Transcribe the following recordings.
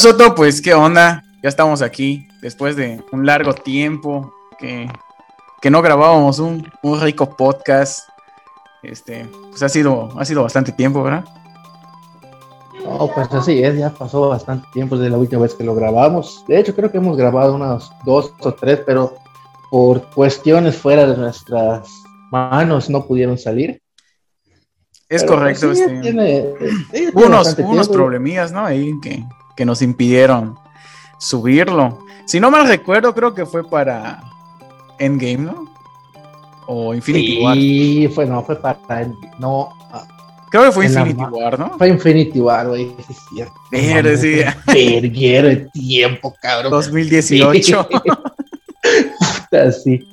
Bueno, Soto, pues, ¿qué onda? Ya estamos aquí después de un largo tiempo que, no grabábamos un, rico podcast. Este, pues ha sido, ha sido bastante tiempo, ¿verdad? No, pues así es, ya pasó bastante tiempo desde la última vez que lo grabamos. De hecho, creo que hemos grabado unas dos o tres, pero por cuestiones fuera de nuestras manos no pudieron salir. Es correcto. este, tiene, unos, unos problemillas, ¿no? Ahí que, que nos impidieron subirlo. Si no mal recuerdo, creo que fue para Endgame, ¿no? O Infinity War. Sí, fue, no, fue para. No. Creo que fue Infinity War, ¿no? Fue Infinity War, güey. Es cierto. Pero sí. Perguero de tiempo, cabrón. 2018. Sí.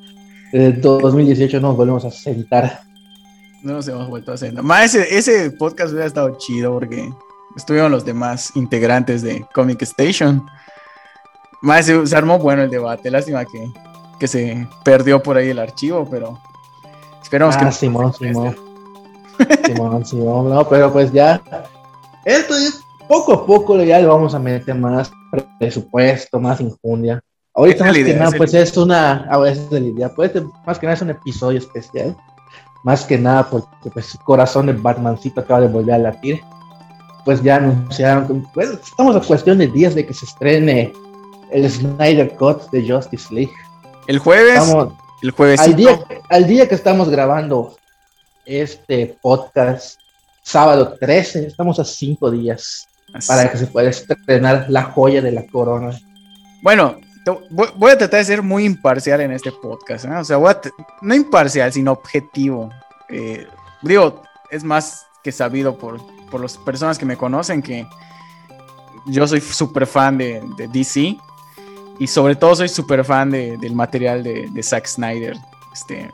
En 2018 nos volvemos a sentar. No nos hemos vuelto a sentar. Más ese, ese podcast hubiera estado chido porque estuvieron los demás integrantes de Comic Station. Más se, armó bueno el debate. Lástima que, que, se perdió por ahí el archivo, pero esperamos que. Ah, Simón, Simón. Simón, Simón, no, pero pues ya. Esto es poco a poco ya le vamos a meter más presupuesto, más injundia. Ahorita más que nada, pues es una, a veces la idea, pues más que nada es un episodio especial, más que nada porque pues el corazón de Batmancito acaba de volver a latir, pues ya anunciaron, pues estamos a cuestión de días de que se estrene el Snyder Cut de Justice League. El jueves. el jueves. Al día, al día que estamos grabando este podcast, sábado 13, estamos a cinco días para que se pueda estrenar la joya de la corona. Bueno, voy a tratar de ser muy imparcial en este podcast. O sea, no imparcial, sino objetivo. Eh, digo, es más que sabido por, por las personas que me conocen que yo soy súper fan de, DC y sobre todo soy súper fan del material de, de, Zack Snyder. Este,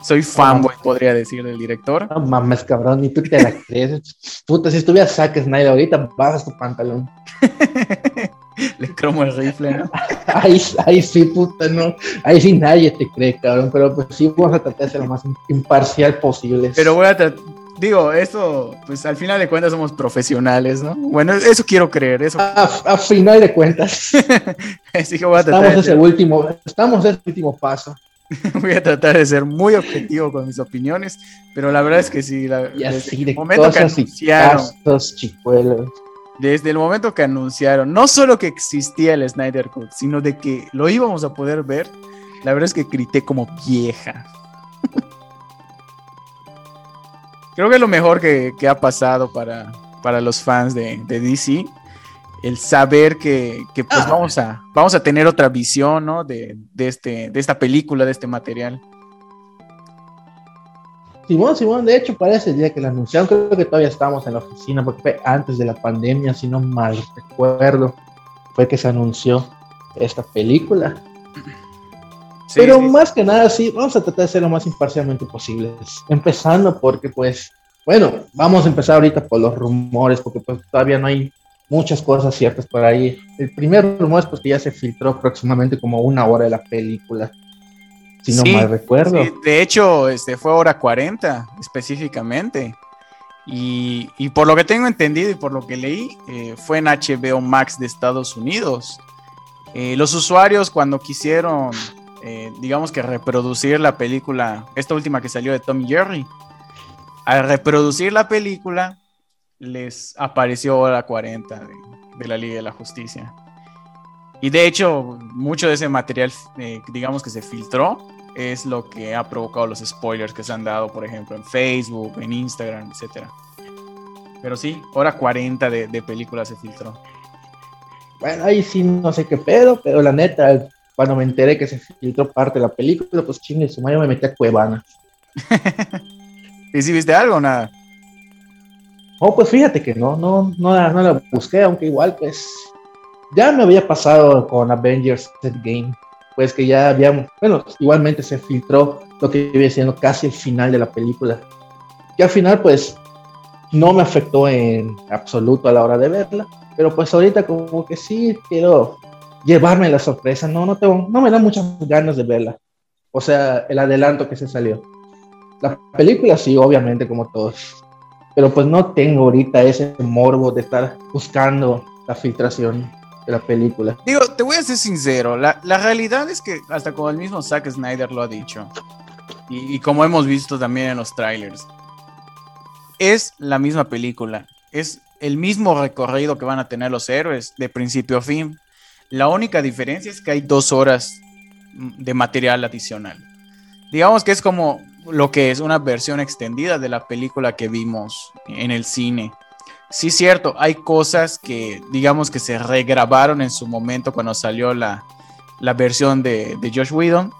soy fanboy, podría decir, del director. No mames, cabrón, ni tú te la crees. Puta, si estuviera Zack Snyder ahorita, bajas tu pantalón. Le cromo el rifle, ¿no? ahí, ahí sí, puta, no. Ahí sí nadie te cree, cabrón. Pero pues sí, vamos a tratar de ser lo más imparcial posible. Pero voy a tratar digo, esto, pues al final de cuentas somos profesionales, ¿no? Bueno, eso quiero creer, eso. A, final de cuentas. Así que voy a tratar estamos ese último, estamos en ese último paso. voy a tratar de ser muy objetivo con mis opiniones, pero la verdad es que sí, la, desde el momento que anunciaron, desde el momento que anunciaron, no solo que existía el Snyder Cut, sino de que lo íbamos a poder ver, la verdad es que grité como vieja. Creo que es lo mejor que, ha pasado para, para los fans de, DC, el saber que, pues ah. vamos, a, vamos a tener otra visión ¿no? de, este, de esta película, de este material. Simón, Simón, de hecho, para ese día que la anunciaron, creo que todavía estábamos en la oficina, porque fue antes de la pandemia, si no mal recuerdo, fue que se anunció esta película. Pero más que nada, sí, vamos a tratar de ser lo más imparcialmente posible. Empezando porque, pues, bueno, vamos a empezar ahorita por los rumores, porque pues todavía no hay muchas cosas ciertas por ahí. El primer rumor es porque que ya se filtró aproximadamente como una hora de la película, si no mal recuerdo. de hecho, este fue hora 40 específicamente. Y, por lo que tengo entendido y por lo que leí, eh, fue en HBO Max de Estados Unidos. Eh, los usuarios cuando quisieron eh, digamos que reproducir la película, esta última que salió de Tom Jerry. Al reproducir la película, les apareció hora 40 de, la Liga de la Justicia. Y de hecho, mucho de ese material, eh, digamos que se filtró, es lo que ha provocado los spoilers que se han dado, por ejemplo, en Facebook, en Instagram, etc. Pero sí, hora 40 de, de película se filtró. Bueno, ahí sí no sé qué pedo, pero la neta, cuando me enteré que se filtró parte de la película, pues chingue su madre me metí a Cuevana. ¿Y si viste algo o nada? Oh, pues fíjate que no, no, no, no la busqué, aunque igual, pues, ya me había pasado con Avengers Game, pues que ya había, bueno, igualmente se filtró lo que iba siendo casi el final de la película. Y al final, pues, no me afectó en absoluto a la hora de verla, pero pues ahorita como que sí quiero llevarme la sorpresa. No, no, tengo, no me da muchas ganas de verla. O sea, el adelanto que se salió. La película sí, obviamente, como todos. Pero pues no tengo ahorita ese morbo de estar buscando la filtración de la película. Digo, te voy a ser sincero, la, la realidad es que hasta como el mismo Zack Snyder lo ha dicho, y, y como hemos visto también en los trailers, es la misma película, es el mismo recorrido que van a tener los héroes de principio a fin. La única diferencia es que hay dos horas de material adicional. Digamos que es como lo que es una versión extendida de la película que vimos en el cine. Sí, cierto, hay cosas que digamos que se regrabaron en su momento cuando salió la, la versión de, de Josh Whedon,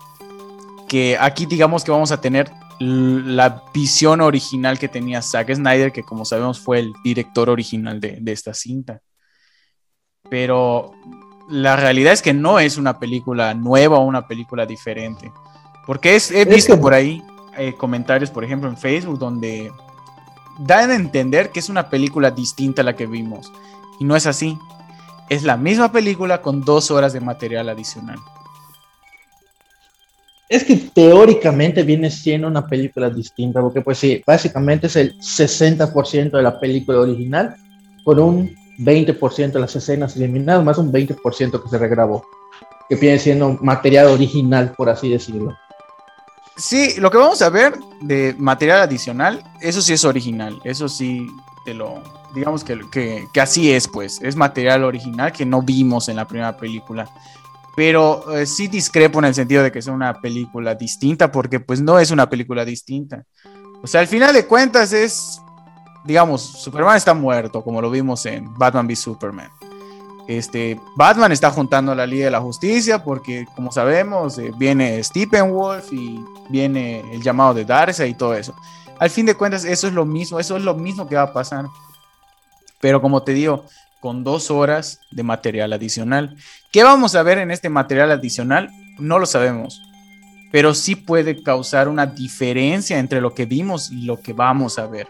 que aquí digamos que vamos a tener la visión original que tenía Zack Snyder, que como sabemos fue el director original de, de, esta cinta. Pero la realidad es que no es una película nueva o una película diferente. Porque es, he visto es que... por ahí eh, comentarios, por ejemplo, en Facebook, donde dan a entender que es una película distinta a la que vimos. Y no es así. Es la misma película con dos horas de material adicional. Es que teóricamente viene siendo una película distinta, porque pues sí, básicamente es el 60% de la película original, con un 20% de las escenas eliminadas, más un 20% que se regrabó, que viene siendo material original, por así decirlo. Sí, lo que vamos a ver de material adicional, eso sí es original, eso sí te lo, digamos que, que, así es, pues, es material original que no vimos en la primera película pero eh, sí discrepo en el sentido de que es una película distinta, porque pues no es una película distinta. O sea, al final de cuentas es, digamos, Superman está muerto, como lo vimos en Batman v Superman. Este, Batman está juntando la Liga de la Justicia porque, como sabemos, eh, viene Steppenwolf y viene el llamado de Darkseid y todo eso. Al fin de cuentas, eso es lo mismo, eso es lo mismo que va a pasar. Pero como te digo, con dos horas de material adicional. ¿Qué vamos a ver en este material adicional? No lo sabemos, pero sí puede causar una diferencia entre lo que vimos y lo que vamos a ver.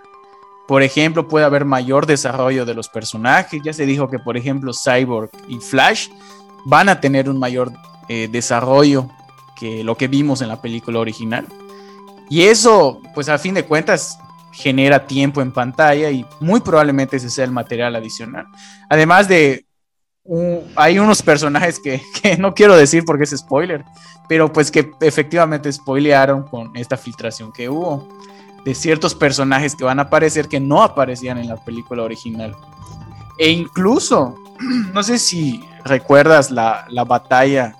Por ejemplo, puede haber mayor desarrollo de los personajes. Ya se dijo que, por ejemplo, Cyborg y Flash van a tener un mayor eh, desarrollo que lo que vimos en la película original. Y eso, pues a fin de cuentas, genera tiempo en pantalla y muy probablemente ese sea el material adicional. Además de, hay unos personajes que, que, no quiero decir porque es spoiler, pero pues que efectivamente spoilearon con esta filtración que hubo de ciertos personajes que van a aparecer que no aparecían en la película original. E incluso, no sé si recuerdas la, la batalla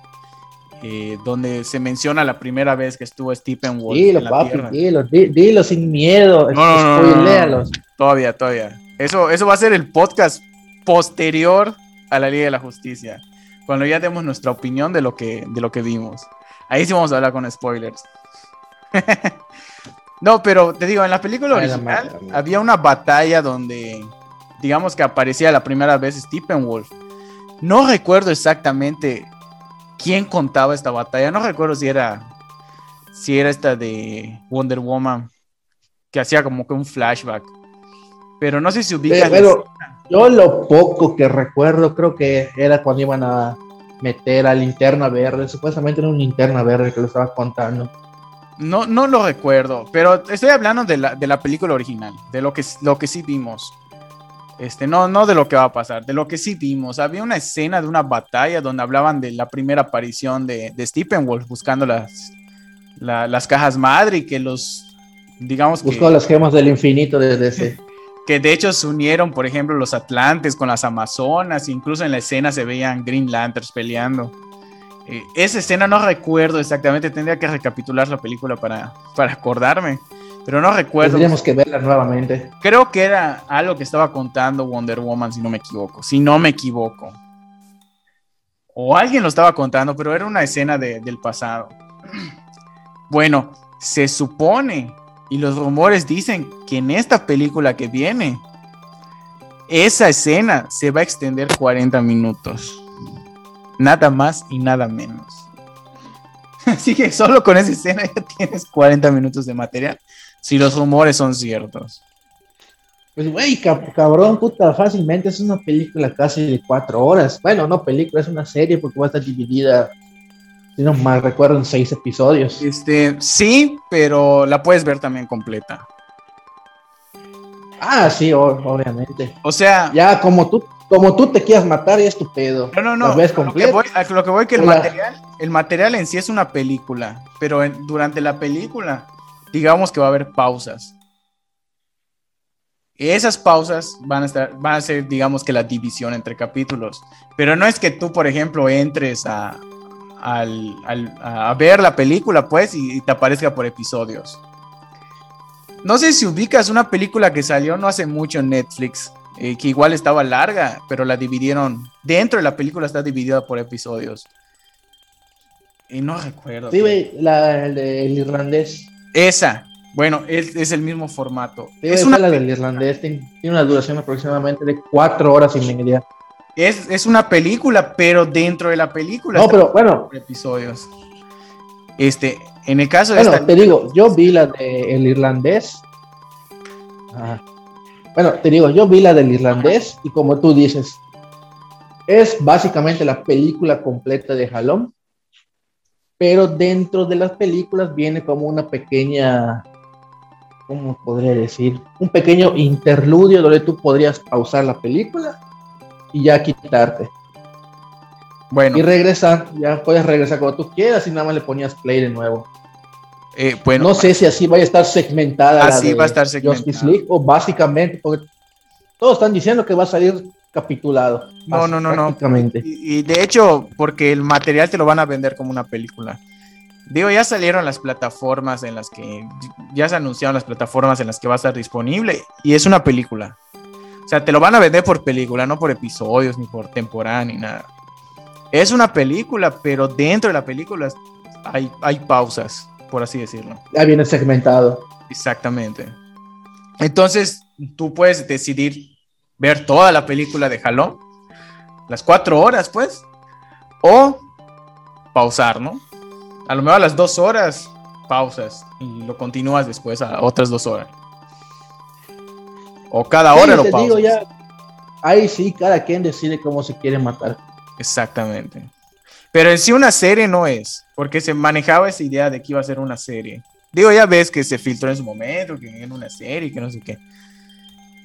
eh, donde se menciona la primera vez que estuvo Stephen Wolf. Dilo, papi, dilo, dilo, sin miedo. No, no, no, todavía, todavía. Eso, eso va a ser el podcast posterior a la Liga de la Justicia. Cuando ya demos nuestra opinión de lo que, de lo que vimos. Ahí sí vamos a hablar con spoilers. no, pero te digo, en la película original había una batalla donde, digamos que aparecía la primera vez Stephen Wolf. No recuerdo exactamente quién contaba esta batalla. No recuerdo si era si era esta de Wonder Woman que hacía como que un flashback. Pero no sé si ubica. Pero, yo lo poco que recuerdo creo que era cuando iban a meter a linterna verde. Supuestamente era una linterna verde que lo estaba contando. No, no lo recuerdo, pero estoy hablando de la, de la película original, de lo que, lo que sí vimos. Este, no, no de lo que va a pasar, de lo que sí vimos. Había una escena de una batalla donde hablaban de la primera aparición de, de Steppenwolf buscando las, la, las cajas madre y que los, digamos Buscó que, las gemas del infinito desde ese. Que de hecho se unieron, por ejemplo, los Atlantes con las Amazonas, incluso en la escena se veían Green Lanterns peleando. Eh, esa escena no recuerdo exactamente, tendría que recapitular la película para, para acordarme pero no recuerdo. Tendríamos que verla nuevamente. Creo que era algo que estaba contando Wonder Woman, si no me equivoco. Si no me equivoco. O alguien lo estaba contando, pero era una escena de, del pasado. Bueno, se supone, y los rumores dicen que en esta película que viene, esa escena se va a extender 40 minutos. Nada más y nada menos. Así que solo con esa escena ya tienes 40 minutos de material si los rumores son ciertos. Pues, güey, cabrón, puta, fácilmente es una película casi de cuatro horas. Bueno, no película, es una serie porque va a estar dividida, si no mal recuerdo, en seis episodios. Este, sí, pero la puedes ver también completa. Ah, sí, obviamente. O sea, ya como tú, como tú te quieras matar, es tu pedo. No, no, no. Ves lo, que voy, lo que voy que el material, el material en sí es una película, pero durante la película, digamos que va a haber pausas. Esas pausas van a, estar, van a ser, digamos que la división entre capítulos. Pero no es que tú, por ejemplo, entres a, a ver la película, pues, y, te aparezca por episodios. No sé si ubicas una película que salió no hace mucho en Netflix, eh, que igual estaba larga, pero la dividieron. Dentro de la película está dividida por episodios. Y no recuerdo. Sí, la, el, el irlandés. Esa, bueno, es, es el mismo formato. es una la del irlandés, tiene una duración aproximadamente de cuatro horas y media. Es, es una película, pero dentro de la película. No, pero bueno. Episodios. Este, en el caso de. Bueno, te digo, yo vi la del el irlandés. Bueno, te digo, yo vi la del irlandés y como tú dices, es básicamente la película completa de Jalón, pero dentro de las películas viene como una pequeña ¿cómo podría decir? Un pequeño interludio donde tú podrías pausar la película y ya quitarte. Bueno. Y regresar, ya puedes regresar cuando tú quieras y nada más le ponías play de nuevo. Eh, bueno, no sé si así vaya a estar segmentada. Así va a estar segmentada. Justice League o básicamente, porque todos están diciendo que va a salir capitulado. No, no, no, no. y de hecho, porque el material te lo van a vender como una película. Digo, ya salieron las plataformas en las que, ya se anunciaron las plataformas en las que va a estar disponible y es una película. O sea, te lo van a vender por película, no por episodios, ni por temporada, ni nada. Es una película, pero dentro de la película hay, hay pausas, por así decirlo. Ya viene segmentado. Exactamente. Entonces, tú puedes decidir ver toda la película de Jalón, las cuatro horas, pues, o pausar, ¿no? a lo mejor a las dos horas pausas y lo continúas después a otras dos horas. O cada hora lo pausas. ya, ahí sí, cada quien decide cómo se quiere matar. Exactamente. Pero en sí una serie no es, porque se manejaba esa idea de que iba a ser una serie. Digo, ya ves que se filtró en su momento, que era una serie, que no sé qué.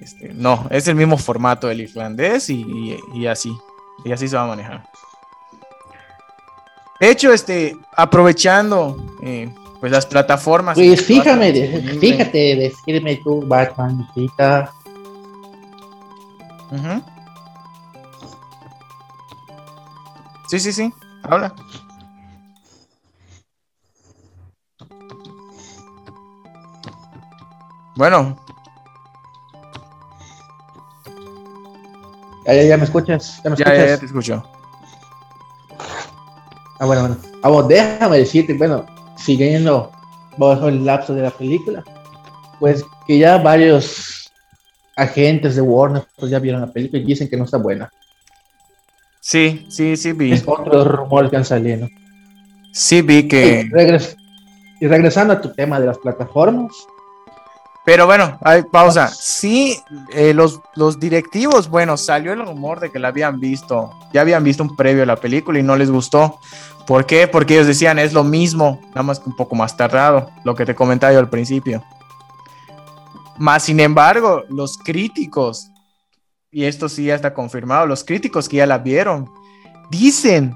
Este, no, es el mismo formato del irlandés y, y así. Y así se va a manejar. De hecho, este, aprovechando eh, pues las plataformas. Pues fíjame, fíjate, decirme tú, Batman, Sí, sí, sí, habla. Bueno. Ya, ya, me escuchas. Ya, ya, ya te escucho. Ah, bueno, bueno. Vamos, déjame decirte, bueno, siguiendo bajo el lapso de la película, pues que ya varios agentes de Warner pues ya vieron la película y dicen que no está buena. Sí, sí, sí vi. Es otro rumor que han salido. Sí vi que... y regresando a tu tema de las plataformas, pero bueno, hay pausa. Sí, eh, los, los directivos, bueno, salió el rumor de que la habían visto, ya habían visto un previo a la película y no les gustó. ¿Por qué? Porque ellos decían es lo mismo, nada más que un poco más tardado, lo que te comentaba yo al principio. Más sin embargo, los críticos, y esto sí ya está confirmado, los críticos que ya la vieron, dicen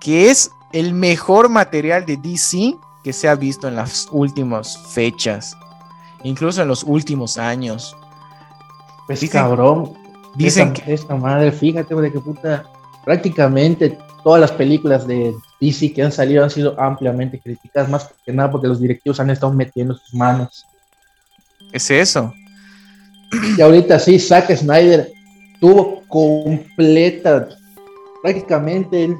que es el mejor material de DC que se ha visto en las últimas fechas incluso en los últimos años. Pues cabrón. Dicen que esta madre, fíjate, de que puta, prácticamente todas las películas de DC que han salido han sido ampliamente criticadas, más que nada porque los directivos han estado metiendo sus manos. Es eso. Y ahorita sí, Zack Snyder tuvo completa, prácticamente,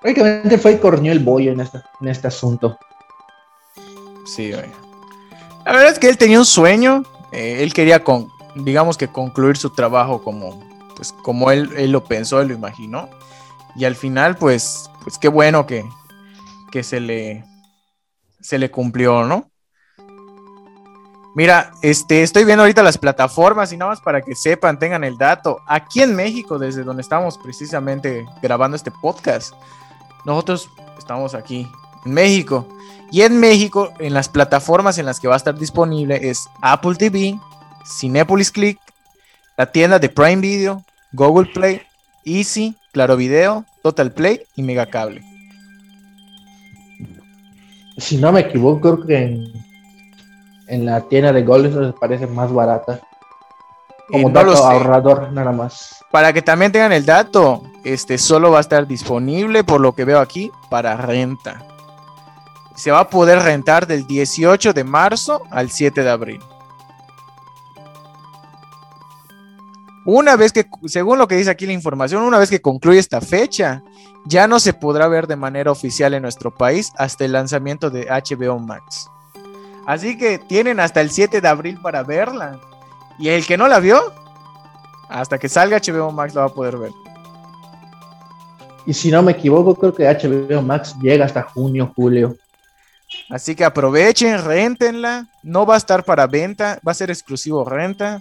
prácticamente fue y corrió el bollo en, en este asunto. Sí, oye. La verdad es que él tenía un sueño, eh, él quería, con, digamos que concluir su trabajo como, pues, como él, él, lo pensó, él lo imaginó. Y al final, pues, pues qué bueno que, que se, le, se le cumplió, ¿no? Mira, este, estoy viendo ahorita las plataformas y nada más para que sepan, tengan el dato. Aquí en México, desde donde estamos precisamente grabando este podcast, nosotros estamos aquí en México. Y en México, en las plataformas en las que va a estar disponible es Apple TV, Cinepolis Click, la tienda de Prime Video, Google Play, Easy, Claro Video, Total Play y Megacable. Si no me equivoco, creo que en, en la tienda de Golden parece más barata. Como Eh, no dato ahorrador, nada más. Para que también tengan el dato, este solo va a estar disponible, por lo que veo aquí, para renta. Se va a poder rentar del 18 de marzo al 7 de abril. Una vez que, según lo que dice aquí la información, una vez que concluye esta fecha, ya no se podrá ver de manera oficial en nuestro país hasta el lanzamiento de HBO Max. Así que tienen hasta el 7 de abril para verla. Y el que no la vio, hasta que salga HBO Max lo va a poder ver. Y si no me equivoco, creo que HBO Max llega hasta junio, julio. Así que aprovechen, rentenla. No va a estar para venta, va a ser exclusivo renta.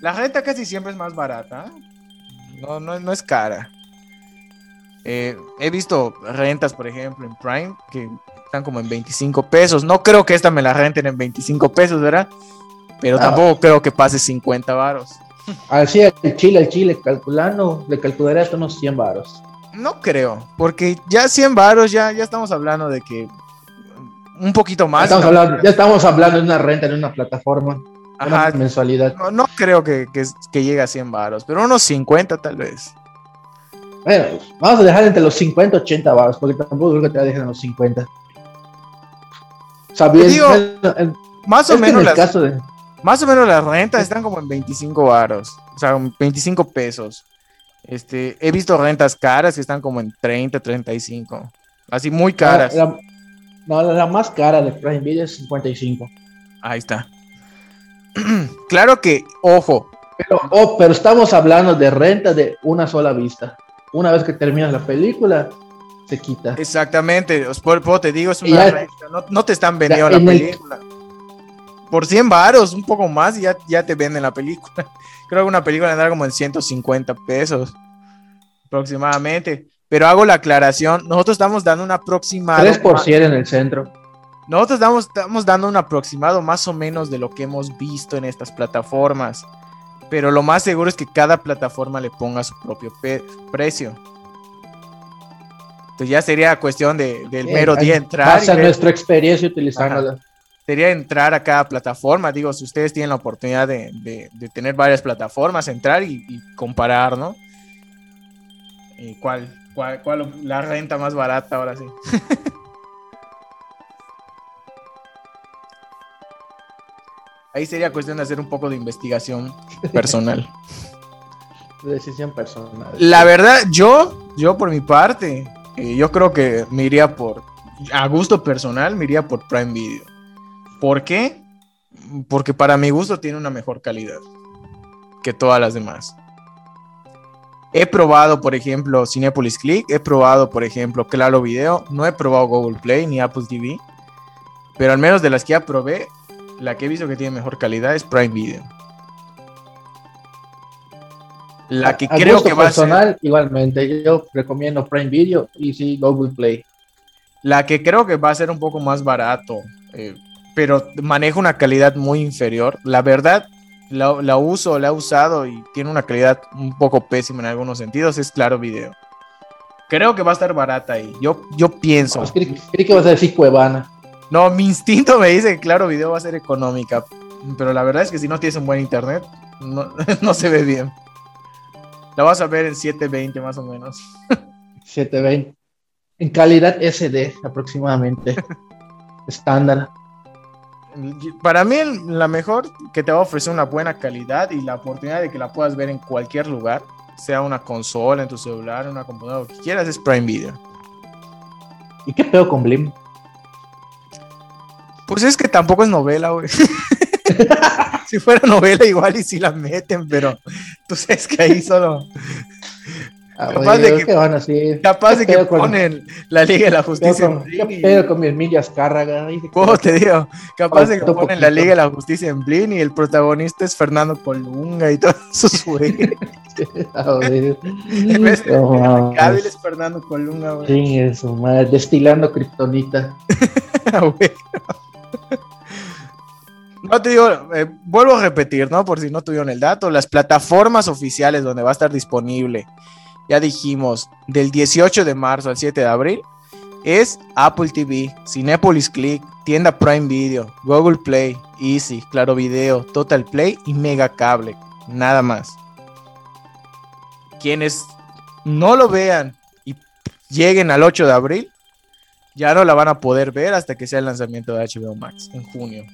La renta casi siempre es más barata. No, no, no es cara. Eh, he visto rentas, por ejemplo, en Prime, que están como en 25 pesos. No creo que esta me la renten en 25 pesos, ¿verdad? Pero Ah. tampoco creo que pase 50 varos. Así el chile, el chile, calculando, le calcularé hasta unos 100 varos. No creo, porque ya 100 varos, ya, ya estamos hablando de que un poquito más. estamos, hablando, ya estamos hablando de una renta en una plataforma, Ajá, una mensualidad. no, no creo que, que, que llegue a 100 varos, pero unos 50 tal vez. Bueno, vamos a dejar entre los 50 y 80 varos, porque tampoco creo que te va a dejar en los 50. Sabiendo, digo, bueno, en- Más o menos las, caso de... más o menos las rentas están como en 25 varos, o sea, 25 pesos. Este, he visto rentas caras que están como en 30, 35. Así muy caras. La, la- no, la, más cara de Prime Video es 55. Ahí está. claro que, ojo, Pero, oh, pero estamos hablando de renta de una sola vista. Una vez que terminas la película, se quita. Exactamente, os por, por- te digo, es una ya- renta, no, no te están vendiendo la el- película. Por 100 varos, un poco más, y ya, ya te venden la película. Creo que una película andará como en 150 pesos aproximadamente. Pero hago la aclaración, nosotros estamos dando un aproximado. 3 por 100 en el centro. Nosotros estamos, estamos dando un aproximado más o menos de lo que hemos visto en estas plataformas. Pero lo más seguro es que cada plataforma le ponga su propio precio. Entonces ya sería cuestión de, del mero día entrar. y Base a ver- nuestra experiencia utilizándola. sería entrar a cada plataforma. Digo, si ustedes tienen la oportunidad de, de- de tener varias plataformas, entrar y, y comparar, ¿no? ¿Y cuál, cuál, cuál la renta más barata ahora sí? Ahí sería cuestión de hacer un poco de investigación personal. Decisión personal. La verdad, yo, yo por mi parte, eh, yo creo que me iría por, a gusto personal, me iría por Prime Video. ¿Por qué? Porque para mi gusto tiene una mejor calidad que todas las demás. He probado, por ejemplo, Cinepolis Click, he probado, por ejemplo, Claro Video, no he probado Google Play ni Apple TV, pero al menos de las que ya probé, la que he visto que tiene mejor calidad es Prime Video. La que A creo gusto que va a ser... personal, igualmente. Yo recomiendo Prime Video y sí, Google Play. La que creo que va a ser un poco más barato, eh, pero maneja una calidad muy inferior. La verdad, la, la uso, la he usado y tiene una calidad un poco pésima en algunos sentidos. Es claro video. Creo que va a estar barata ahí. Yo, yo pienso. Pues, creí, creí que vas a decir Cuevana. No, mi instinto me dice que claro video va a ser económica. Pero la verdad es que si no tienes un buen internet, no, no se ve bien. La vas a ver en 720 más o menos. 720. En calidad SD aproximadamente. Estándar. Para mí la mejor que te va a ofrecer una buena calidad y la oportunidad de que la puedas ver en cualquier lugar, sea una consola, en tu celular, en una computadora, lo que quieras, es Prime Video. ¿Y qué pedo con Blim? Pues es que tampoco es novela, güey. si fuera novela igual y si la meten, pero tú sabes que ahí solo... Ah, Capaz de que- ¿qué van a decir? Capaz ¿Qué de que pedo con- ponen la Liga de la ¿Qué Justicia pedo en con- Blin ¿Qué y- con mi Emilia Azcárraga? Dice que- ¿Cómo te digo? Capaz de que ponen la poquito. Liga de la Justicia en Blin y el protagonista es Fernando Colunga y todos sus güeyes. Ah, güey. En vez de No es Fernando Colunga, güey. Sí, eso, madre. Destilando kriptonita. Ah. No te digo, eh, vuelvo a repetir, ¿no? Por si no tuvieron el dato, las plataformas oficiales donde va a estar disponible, ya dijimos, del 18 de marzo al 7 de abril, es Apple TV, Cinepolis Click, tienda Prime Video, Google Play, Easy, Claro Video, Total Play y Mega Cable. Nada más. Quienes no lo vean y lleguen al 8 de abril, ya no la van a poder ver hasta que sea el lanzamiento de HBO Max en junio.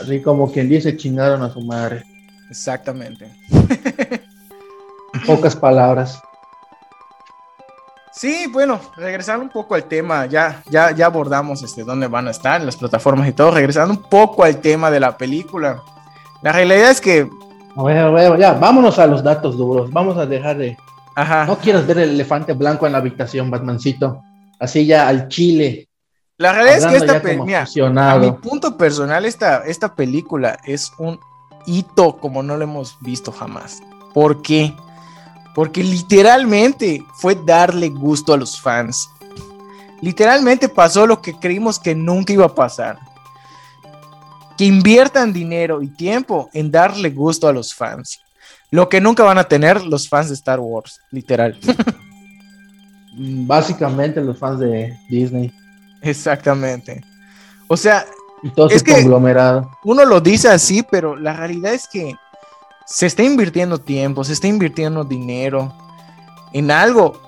Así como quien dice, chingaron a su madre. Exactamente. en pocas palabras. Sí, bueno, regresando un poco al tema, ya, ya, ya abordamos este, dónde van a estar, las plataformas y todo, regresando un poco al tema de la película. La realidad es que... Bueno, bueno, ya, vámonos a los datos duros, vamos a dejar de... Ajá. No quieres ver el elefante blanco en la habitación, Batmancito. Así ya al chile. La realidad es que esta película, a mi punto personal, esta, esta película es un hito como no lo hemos visto jamás. ¿Por qué? Porque literalmente fue darle gusto a los fans. Literalmente pasó lo que creímos que nunca iba a pasar. Que inviertan dinero y tiempo en darle gusto a los fans. Lo que nunca van a tener los fans de Star Wars, literal. Básicamente los fans de Disney. Exactamente. O sea, es que conglomerado. Uno lo dice así, pero la realidad es que se está invirtiendo tiempo, se está invirtiendo dinero en algo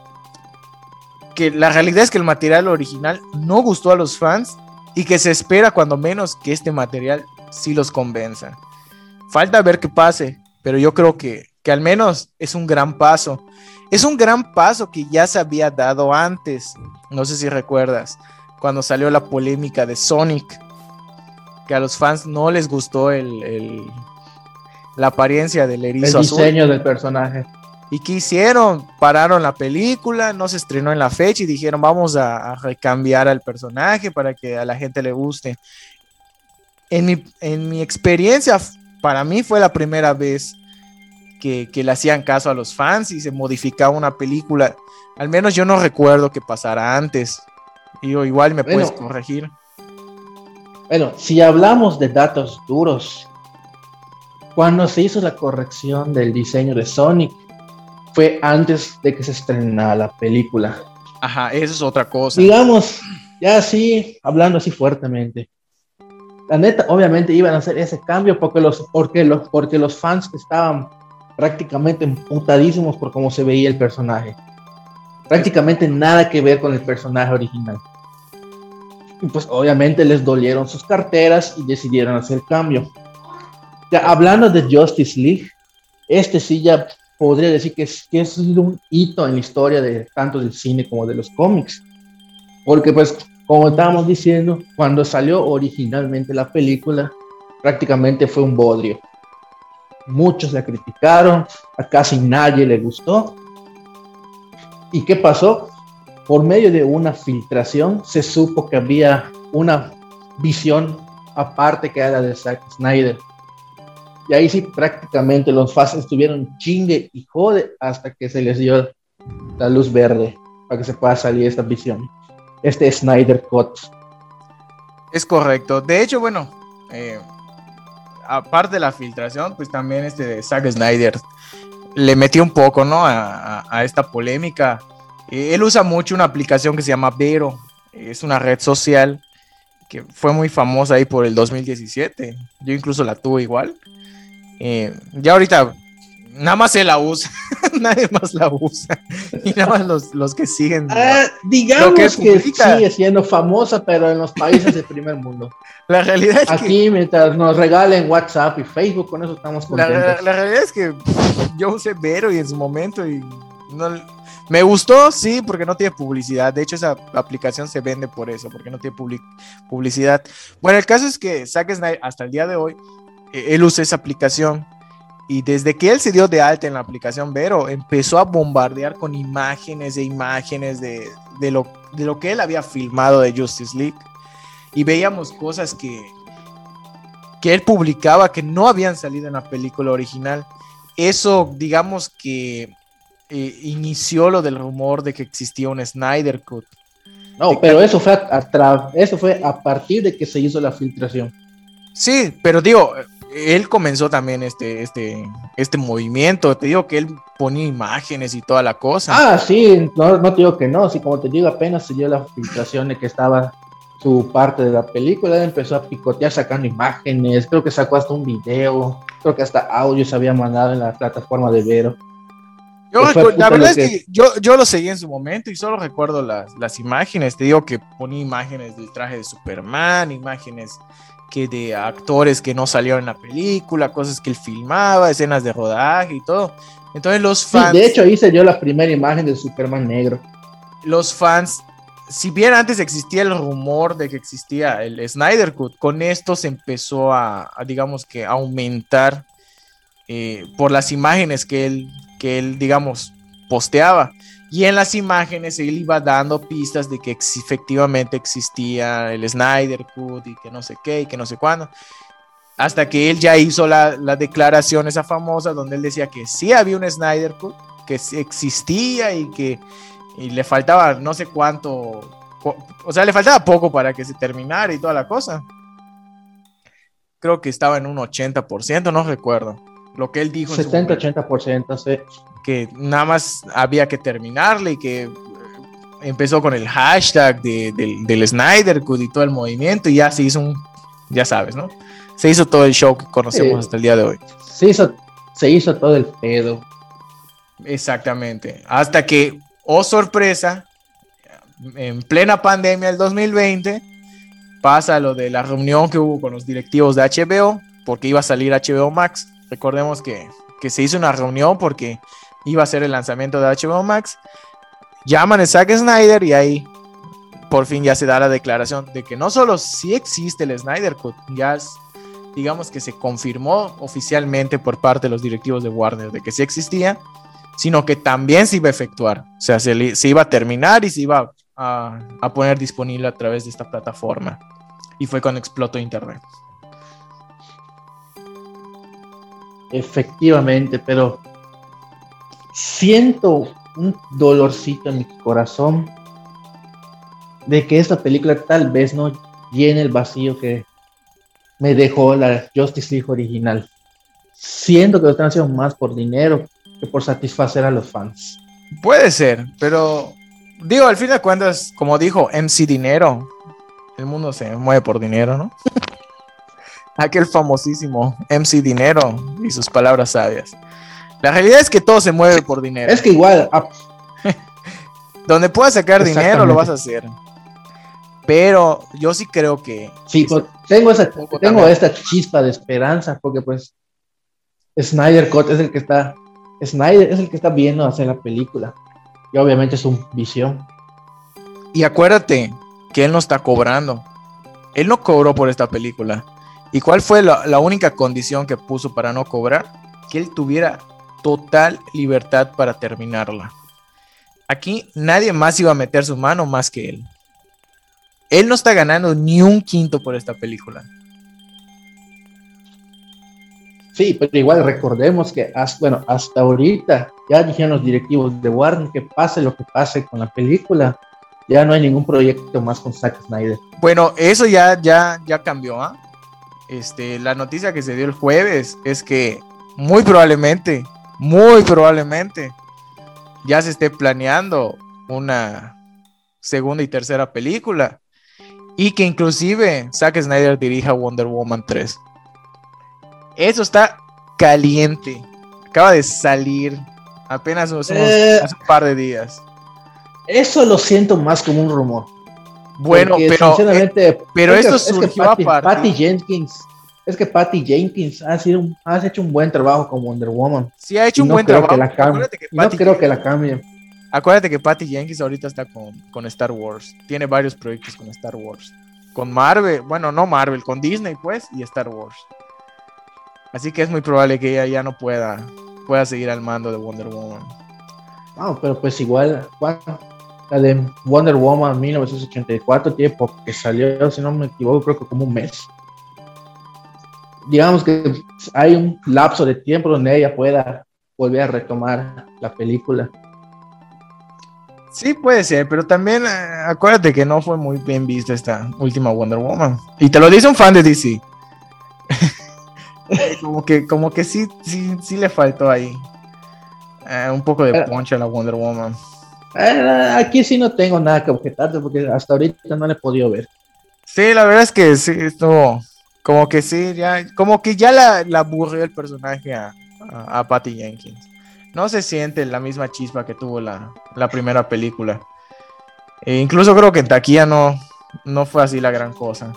que la realidad es que el material original no gustó a los fans y que se espera cuando menos que este material sí los convenza. Falta ver qué pase, pero yo creo que, que al menos es un gran paso. Es un gran paso que ya se había dado antes, no sé si recuerdas, cuando salió la polémica de Sonic, que a los fans no les gustó el, la apariencia del erizo El diseño del personaje. ¿Y qué hicieron? Pararon la película, no se estrenó en la fecha y dijeron vamos a, recambiar al personaje para que a la gente le guste. En mi, en mi experiencia, para mí fue la primera vez que, le hacían caso a los fans y se modificaba una película. Al menos yo no recuerdo que pasara antes. Y igual me puedes corregir. Bueno, si hablamos de datos duros, cuando se hizo la corrección del diseño de Sonic, fue antes de que se estrenara la película. Ajá, eso es otra cosa. Digamos, ya así, hablando así fuertemente. La neta, obviamente iban a hacer ese cambio porque los, porque los, porque los fans estaban prácticamente emputadísimos por cómo se veía el personaje. Prácticamente nada que ver con el personaje original. Y pues obviamente les dolieron sus carteras y decidieron hacer el hablando de Justice League, este sí ya podría decir que es, que es un hito en la historia de tanto del cine como de los cómics. Porque pues, como estábamos diciendo, cuando salió originalmente la película, prácticamente fue un bodrio. Muchos la criticaron, a casi nadie le gustó. ¿Y qué pasó? Por medio de una filtración se supo que había una visión aparte que era de Zack Snyder y ahí sí prácticamente los fans estuvieron chingue y jode hasta que se les dio la luz verde para que se pueda salir esta visión. Este Snyder Cut. Es correcto. De hecho, bueno, eh, aparte de la filtración, pues también este de Zack Snyder le metió un poco, ¿no? A, esta polémica. Eh, él usa mucho una aplicación que se llama Vero. Es una red social que fue muy famosa ahí por el 2017. Yo incluso la tuve igual. Eh, ya ahorita nada más él la usa, nadie más la usa. Y nada más los, que siguen. Ah, digamos que, sigue siendo famosa, pero en los países del primer mundo. La realidad es Aquí, mientras nos regalen WhatsApp y Facebook, con eso estamos contentos. La, realidad es que yo usé Vero y en su momento y no, me gustó, sí, porque no tiene publicidad. De hecho, esa aplicación se vende por eso, porque no tiene publicidad. Bueno, el caso es que Zack Snyder, hasta el día de hoy, él usa esa aplicación. Y desde que él se dio de alta en la aplicación Vero, empezó a bombardear con imágenes e imágenes de, lo, de lo que él había filmado de Justice League. Y veíamos cosas que, que él publicaba que no habían salido en la película original. Eso, digamos que eh, inició lo del rumor de que existía un Snyder Cut. No, pero eso fue, a, eso fue a partir de que se hizo la filtración. Sí, pero digo, él comenzó también este, este, este movimiento. Te digo que él ponía imágenes y toda la cosa. Ah, sí, no, no te digo que no. Sí, como te digo, apenas se dio la filtración de que estaba su parte de la película, él empezó a picotear sacando imágenes. Creo que sacó hasta un video. Creo que hasta audio se había mandado en la plataforma de Vero. Yo la verdad es que, yo, yo, lo seguí en su momento y solo recuerdo las, las imágenes. Te digo que ponía imágenes del traje de Superman, imágenes que de actores que no salieron en la película, cosas que él filmaba, escenas de rodaje y todo. Entonces los fans... de hecho hice yo la primera imagen de Superman negro. Los fans, si bien antes existía el rumor de que existía el Snyder Cut, con esto se empezó a, digamos que, aumentar eh, por las imágenes que él, que él, digamos, posteaba. Y en las imágenes él iba dando pistas de que efectivamente existía el Snyder Cut y que no sé qué y que no sé cuándo. Hasta que él ya hizo la, la declaración esa famosa donde él decía que sí había un Snyder Cut, que existía y que le faltaba no sé cuánto, o sea, le faltaba poco para que se terminara y toda la cosa. Creo que estaba en un 80%, no recuerdo. Lo que él dijo. 70-80%, sí que nada más había que terminarle y que empezó con el hashtag del Snyder Cut y todo el movimiento y ya se hizo un, ya sabes, ¿no? Se hizo todo el show que conocemos hasta el día de hoy. Se hizo, se hizo todo el pedo. Exactamente. Hasta que, oh sorpresa, en plena pandemia del 2020, pasa lo de la reunión que hubo con los directivos de HBO, porque iba a salir HBO Max. Recordemos que, que se hizo una reunión porque iba a ser el lanzamiento de HBO Max. Llaman a Zack Snyder y ahí por fin ya se da la declaración de que no solo sí existe el Snyder Cut, ya digamos que se confirmó oficialmente por parte de los directivos de Warner de que sí existía, sino que también se iba a efectuar, o sea, se, se iba a terminar y se iba a, a, poner disponible a través de esta plataforma. Y fue cuando explotó Internet. Efectivamente, pero siento un dolorcito en mi corazón de que esta película tal vez no llene el vacío que me dejó la Justice League original. Siento que lo están haciendo más por dinero que por satisfacer a los fans. Puede ser, pero digo, al fin de cuentas, como dijo MC Dinero, el mundo se mueve por dinero, ¿no? Aquel famosísimo MC Dinero y sus palabras sabias. La realidad es que todo se mueve por dinero. Es que igual. Ah, Donde puedas sacar dinero, lo vas a hacer. Pero yo sí creo que. Sí, pues, tengo, esa, tengo esta chispa de esperanza, porque pues. Snyder Cut es el que está. Snyder es el que está viendo hacer la película. Y obviamente es su visión. Y acuérdate que él no está cobrando. Él no cobró por esta película. ¿Y cuál fue la, la única condición que puso para no cobrar? Que él tuviera total libertad para terminarla. Aquí nadie más iba a meter su mano más que él. Él no está ganando ni un quinto por esta película. Sí, pero igual recordemos que hasta, bueno, hasta ahorita ya dijeron los directivos de Warner que pase lo que pase con la película, ya no hay ningún proyecto más con Zack Snyder. Bueno, eso ya, ya, ya cambió, ¿ah? Este, la noticia que se dio el jueves es que muy probablemente muy probablemente ya se esté planeando una segunda y tercera película y que inclusive Zack Snyder dirija Wonder Woman 3. Eso está caliente. Acaba de salir apenas eh, hace un par de días. Eso lo siento más como un rumor. Bueno, pero, eh, pero esto surgió a Patty Jenkins es que Patty Jenkins ha, sido ha hecho un buen trabajo con Wonder Woman. Sí, ha hecho un buen trabajo. no creo que la cambie. Acuérdate que Patty Jenkins ahorita está con, con, Star Wars. Tiene varios proyectos con Star Wars. Con Marvel, bueno, no Marvel, con Disney, pues, y Star Wars. Así que es muy probable que ella ya no pueda, pueda seguir al mando de Wonder Woman. No, pero pues igual, la de Wonder Woman 1984 tiene porque salió, si no me equivoco, creo que como un mes digamos que hay un lapso de tiempo donde ella pueda volver a retomar la película. Sí, puede ser, pero también eh, acuérdate que no fue muy bien vista esta última Wonder Woman. Y te lo dice un fan de DC. como que, como que sí, sí, sí le faltó ahí. Eh, un poco de ponche a la Wonder Woman. Eh, aquí sí no tengo nada que objetarte porque hasta ahorita no le he podido ver. Sí, la verdad es que sí, estuvo como que sí, ya, como que ya la, la aburrió el personaje a, a, Patty Jenkins. No se siente la misma chispa que tuvo la, la primera película. E incluso creo que en taquilla no, no fue así la gran cosa.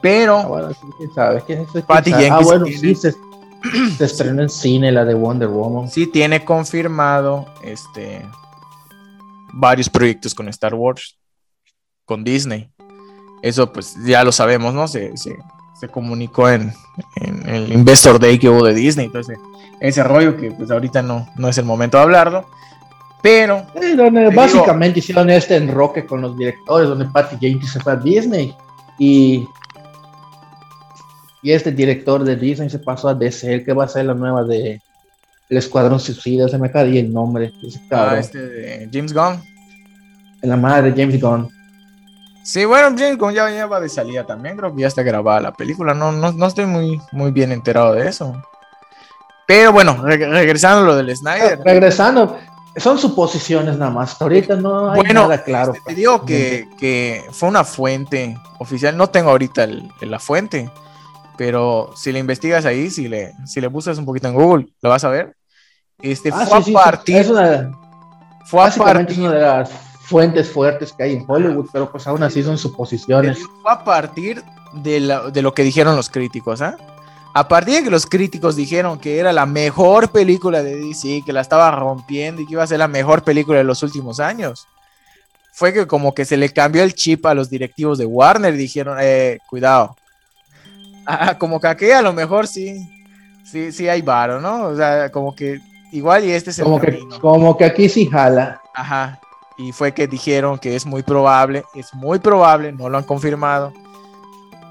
Pero. Ah, bueno, ¿quién sabe? Patty Jenkins. Ah, bueno, sí, se, estrenó en cine la de Wonder Woman. Sí, tiene confirmado este varios proyectos con Star Wars, con Disney. Eso, pues ya lo sabemos, ¿no? Se, se, se comunicó en, en, el Investor Day que hubo de Disney. Entonces, ese rollo que pues ahorita no, no es el momento de hablarlo. Pero. básicamente hicieron este enroque con los directores, donde Patty Jenkins se fue a Disney. Y y este director de Disney se pasó a DC, el que va a ser la nueva de El Escuadrón Suicida, se me cae el nombre. ah, este de James Gunn. La madre de James Gunn. Sí, bueno, James Gunn ya, va de salida también, creo que ya está grabada la película, no, no, estoy muy, muy bien enterado de eso. Pero bueno, regresando a lo del Snyder. Regresando, son suposiciones nada más. Ahorita no hay nada claro. Este, te digo que, que, fue una fuente oficial. No tengo ahorita la fuente, pero si le investigas ahí, si le, si le buscas un poquito en Google, lo vas a ver. Este ah, fue a partir. Es una, fue a partir, una de las fuentes fuertes que hay en Hollywood, pero pues aún así son suposiciones. Fue a partir de, de lo que dijeron los críticos, ¿ah? A partir de que los críticos dijeron que era la mejor película de DC, que la estaba rompiendo y que iba a ser la mejor película de los últimos años, fue que como que se le cambió el chip a los directivos de Warner y dijeron, eh, cuidado, Ah, como que aquí a lo mejor sí, sí, sí hay varo, ¿no? O sea, como que igual y este es el como que, como que aquí sí jala. Ajá. Y fue que dijeron que es muy probable, es muy probable, no lo han confirmado,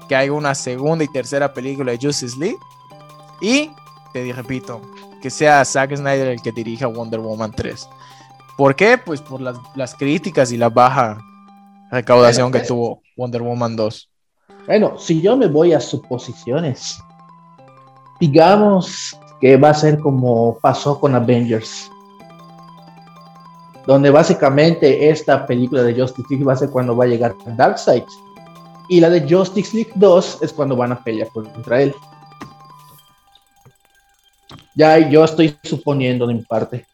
que haya una segunda y tercera película de Justice League. Y, te repito, que sea Zack Snyder el que dirija Wonder Woman 3. ¿Por qué? Pues por las, las críticas y la baja recaudación que tuvo Wonder Woman 2. Bueno, si yo me voy a suposiciones, digamos que va a ser como pasó con Avengers, donde básicamente esta película de Justice League va a ser cuando va a llegar Darkseid y la de Justice League 2 es cuando van a pelear contra él. Ya yo estoy suponiendo de mi parte.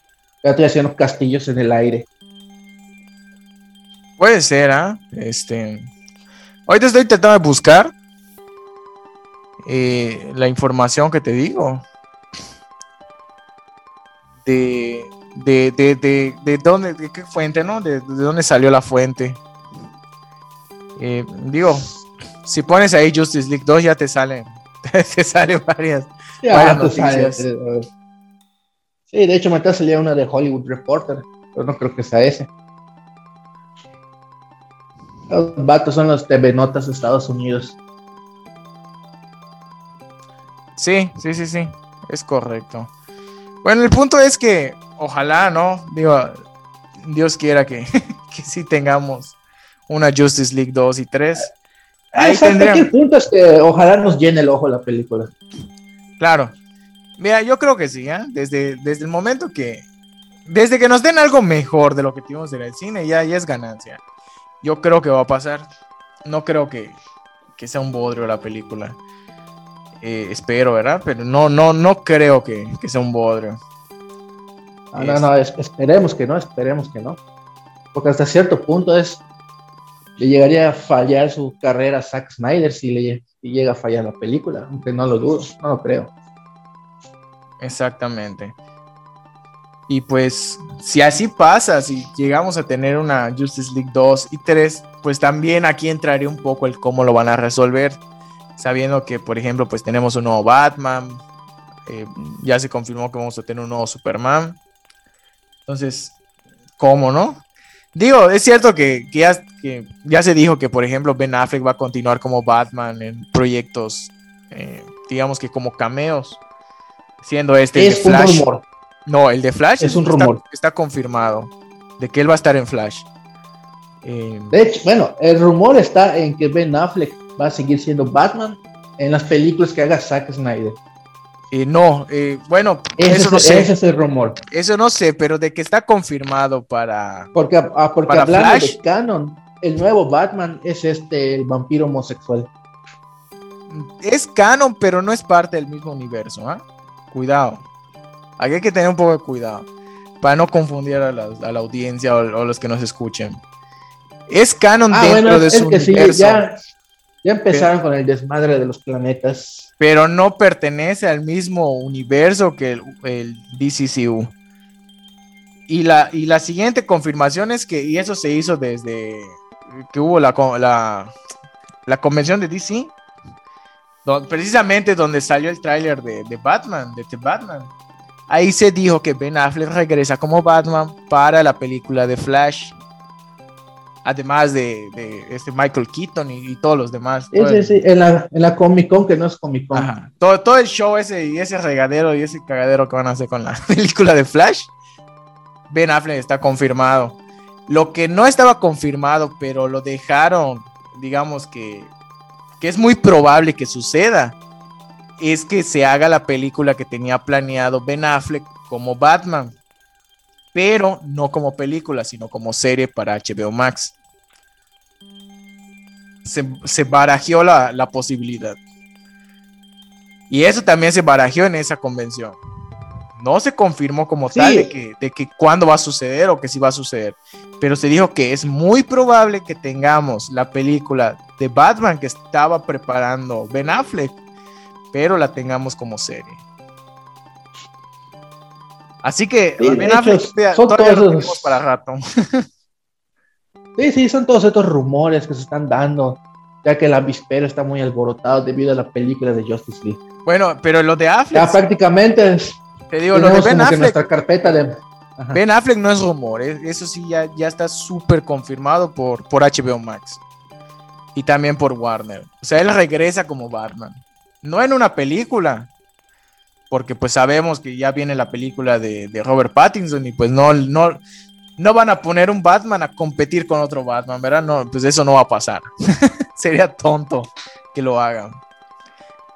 Ya estoy haciendo castillos en el aire. Puede ser, ¿ah? Este. Ahorita estoy intentando buscar eh, la información que te digo. De, de, de, de, dónde, de qué fuente, ¿no? De, dónde salió la fuente. Eh, digo, si pones ahí Justice League 2 ya te salen, te salen varias, noticias. sí, de hecho me está saliendo una de Hollywood Reporter, pero no creo que sea ese. Los vatos son los TV Notas de Estados Unidos. Sí, sí, sí, sí. Es correcto. Bueno, el punto es que ojalá, ¿no? Digo, Dios quiera que, que sí tengamos una Justice League 2 y 3. Ahí El punto es que ojalá nos llene el ojo la película. Claro. Mira, yo creo que sí, ¿eh? Desde, desde el momento que. Desde que nos den algo mejor de lo que tuvimos en el cine, ya, ya es ganancia. Yo creo que va a pasar. No creo que, sea un bodrio la película. Eh, espero, ¿verdad? Pero no, no, no creo que, sea un bodrio. Ah, no, no, esperemos que no, esperemos que no. Porque hasta cierto punto es. Le llegaría a fallar su carrera a Zack Snyder si le llega a fallar la película, aunque no lo dudo, no lo creo. Exactamente. Y pues, si así pasa, si llegamos a tener una Justice League 2 y 3, pues también aquí entraría un poco el cómo lo van a resolver. Sabiendo que, por ejemplo, pues tenemos un nuevo Batman, eh, ya se confirmó que vamos a tener un nuevo Superman. Entonces, ¿cómo no? Digo, es cierto que, ya, que ya, se dijo que, por ejemplo, Ben Affleck va a continuar como Batman en proyectos, eh, digamos que como cameos, siendo este es Flash. Un no, el de Flash es un rumor. Está confirmado de que él va a estar en Flash. Eh, de hecho, bueno, el rumor está en que Ben Affleck va a seguir siendo Batman en las películas que haga Zack Snyder. Eh, no, eh, bueno, ese eso no sé. Ese es el rumor. Eso no sé, pero de que está confirmado para. Porque, ah, porque hablando de canon, el nuevo Batman es este, el vampiro homosexual. Es canon, pero no es parte del mismo universo. ¿ah? Cuidado. Aquí hay que tener un poco de cuidado para no confundir a la, audiencia o, los que nos escuchen. Es canon ah, dentro de su universo. ya, empezaron con el desmadre de los planetas. Pero no pertenece al mismo universo que el, el DCCU. Y la, y la siguiente confirmación es que, y eso se hizo desde que hubo la, la, la convención de DC, precisamente donde salió el tráiler de, de, Batman, de The Batman. Ahí se dijo que Ben Affleck regresa como Batman para la película de Flash. Además de, de este Michael Keaton y, todos los demás. Sí, sí, en la, en la, Comic Con, que no es Comic Con. Todo, todo el show ese y ese regadero y ese cagadero que van a hacer con la película de Flash. Ben Affleck está confirmado. Lo que no estaba confirmado, pero lo dejaron, digamos que, que es muy probable que suceda, es que se haga la película que tenía planeado Ben Affleck como Batman, pero no como película, sino como serie para HBO Max. Se, se barajeó la, la posibilidad. Y eso también se barajeó en esa convención no se confirmó como tal de que, de que cuándo va a suceder o que sí va a suceder, pero se dijo que es muy probable que tengamos la película de Batman que estaba preparando Ben Affleck, pero la tengamos como serie. Así que Ben Affleck son todos para rato. sí, sí, son todos estos rumores que se están dando, ya que la víspera está muy alborotado debido a la película de Justice League. Bueno, pero lo de Affleck. Ya prácticamente es te digo, lo de Ben Affleck. carpeta de... Ben Affleck no es rumor, eh, eso sí ya, ya está súper confirmado por, por HBO Max y también por Warner. O sea, él regresa como Batman. No en una película, porque pues sabemos que ya viene la película de, de, Robert Pattinson y pues no, no, no van a poner un Batman a competir con otro Batman, ¿verdad? No, pues eso no va a pasar. Sería tonto que lo hagan.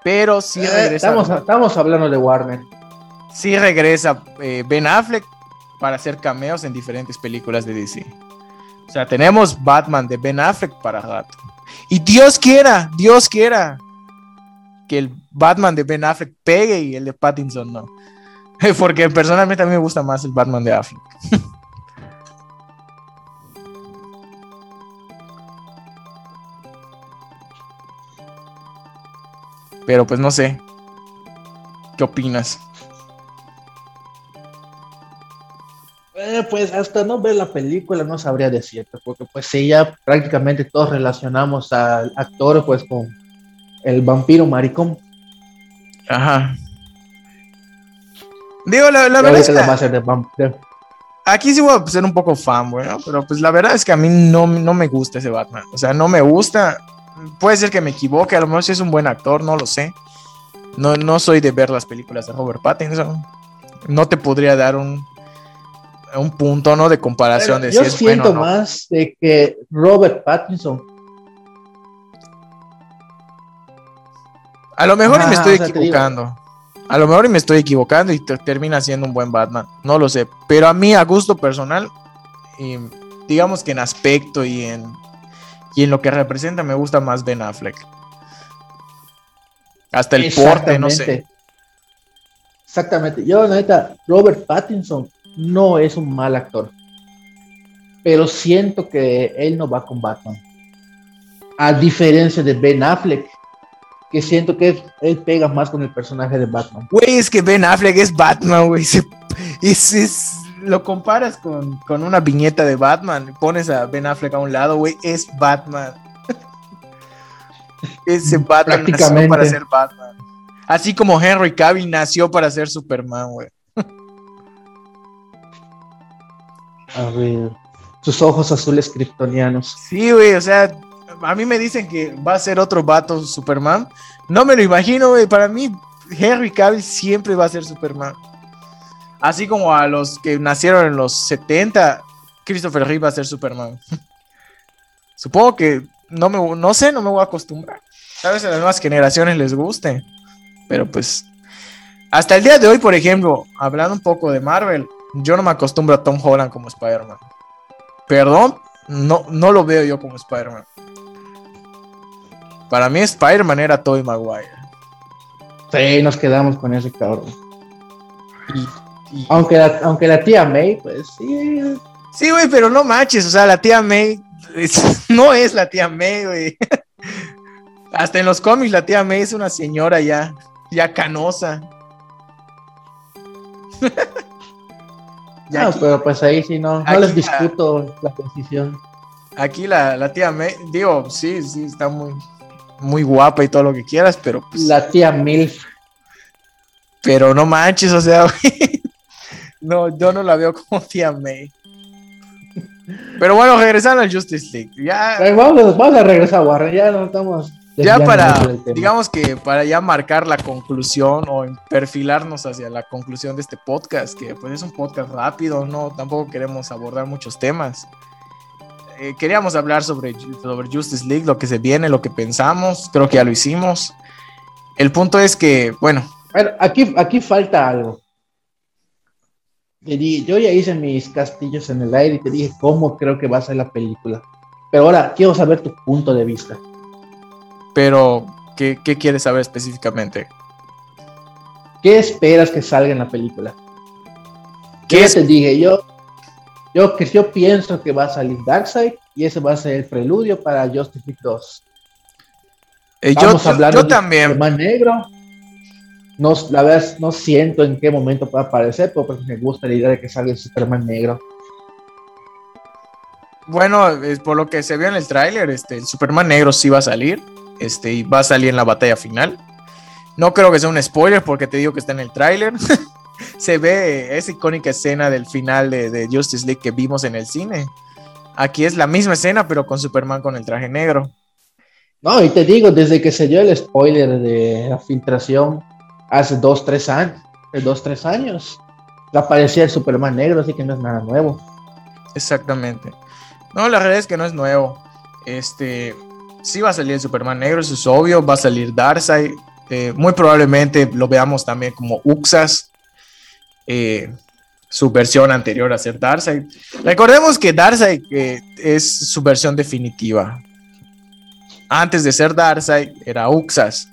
Pero sí eh, regresa. estamos, estamos hablando de Warner sí regresa eh, Ben Affleck para hacer cameos en diferentes películas de DC. O sea, tenemos Batman de Ben Affleck para rato. Y Dios quiera, Dios quiera el Batman de Ben Affleck pegue y el de Pattinson no. Porque personalmente a mí me gusta más el Batman de Affleck. Pero pues no sé. ¿Qué opinas? Eh, pues hasta no ver la película no sabría decirte, porque pues sí, ya prácticamente todos relacionamos al actor pues con el vampiro maricón. Ajá. Digo, la, verdad es que... Aquí sí voy a ser un poco fan, bueno, pero pues la verdad es que a mí no, no me gusta ese Batman. O sea, no me gusta. Puede ser que me equivoque, a lo mejor si es un buen actor, no lo sé. No, no soy de ver las películas de Robert Pattinson. No te podría dar un, un punto, ¿no? De comparación. de yo siento más de que Robert Pattinson. A lo mejor me estoy equivocando. A lo mejor me estoy equivocando y termina siendo un buen Batman. No lo sé. Pero a mí, a gusto personal, y digamos que en aspecto y en, y en lo que representa, me gusta más Ben Affleck. Hasta el porte, no sé. Exactamente. Yo, neta, Robert Pattinson no es un mal actor. Pero siento que él no va con Batman. A diferencia de Ben Affleck, que siento que él pega más con el personaje de Batman. Güey, es que Ben Affleck es Batman, güey. Es, lo comparas con, una viñeta de Batman, pones a Ben Affleck a un lado, güey, es Batman. Ese Batman nació para ser Batman. Así como Henry Cavill nació para ser Superman, güey. A ver. Sus ojos azules kryptonianos. Sí, güey, o sea, a mí me dicen que va a ser otro vato Superman. No me lo imagino, güey. Para mí, Henry Cavill siempre va a ser Superman. Así como a los que nacieron en los 70, Christopher Reeve va a ser Superman. Supongo que no, me, no sé, no me voy a acostumbrar. Tal vez a las nuevas generaciones les guste, pero pues hasta el día de hoy, por ejemplo, hablando un poco de Marvel, yo no me acostumbro a Tom Holland como Spider-Man. Perdón, no, no lo veo yo como Spider-Man. Para mí Spider-Man era Tobey Maguire. Sí, nos quedamos con ese cabrón. Aunque, la, aunque la tía May, pues sí. Sí, güey, pero no manches, o sea, la tía May no es la tía May, güey. Hasta en los cómics la tía May es una señora ya, ya canosa. no, pero pues ahí sí no, no les discuto la, posición. Aquí la, la, tía May, digo, sí, sí, está muy, muy guapa y todo lo que quieras, pero pues, La tía Milf. Pero no manches, o sea, no, yo no la veo como tía May. Pero bueno, regresando al Justice League. Ya... Vamos, vamos, a regresar, Warren. Ya no estamos. Ya para, digamos que para ya marcar la conclusión o perfilarnos hacia la conclusión de este podcast, que pues es un podcast rápido, no, tampoco queremos abordar muchos temas. Eh, queríamos hablar sobre, sobre Justice League, lo que se viene, lo que pensamos, creo que ya lo hicimos. El punto es que, bueno. aquí, aquí falta algo. Yo ya hice mis castillos en el aire y te dije cómo creo que va a ser la película. Pero ahora quiero saber tu punto de vista. Pero, ¿qué, quieres saber específicamente? ¿Qué esperas que salga en la película? ¿Qué te dije? Yo, yo, que yo pienso que va a salir Darkseid y ese va a ser el preludio para Justice 2. Eh, yo, yo, también. negro. No, la verdad, no siento en qué momento puede aparecer, pero me gusta la idea de que salga el Superman negro. Bueno, por lo que se vio en el tráiler, este, el Superman negro sí va a salir, este, y va a salir en la batalla final. No creo que sea un spoiler porque te digo que está en el tráiler. se ve esa icónica escena del final de, de, Justice League que vimos en el cine. Aquí es la misma escena, pero con Superman con el traje negro. No, y te digo, desde que se dio el spoiler de la filtración, hace dos, tres años, dos, tres años, aparecía el Superman negro, así que no es nada nuevo. Exactamente. No, la realidad es que no es nuevo. Este, sí va a salir el Superman negro, eso es obvio, va a salir Darkseid, eh, muy probablemente lo veamos también como Uxas, eh, su versión anterior a ser Darkseid. Recordemos que Darkseid eh, es su versión definitiva. Antes de ser Darkseid era Uxas.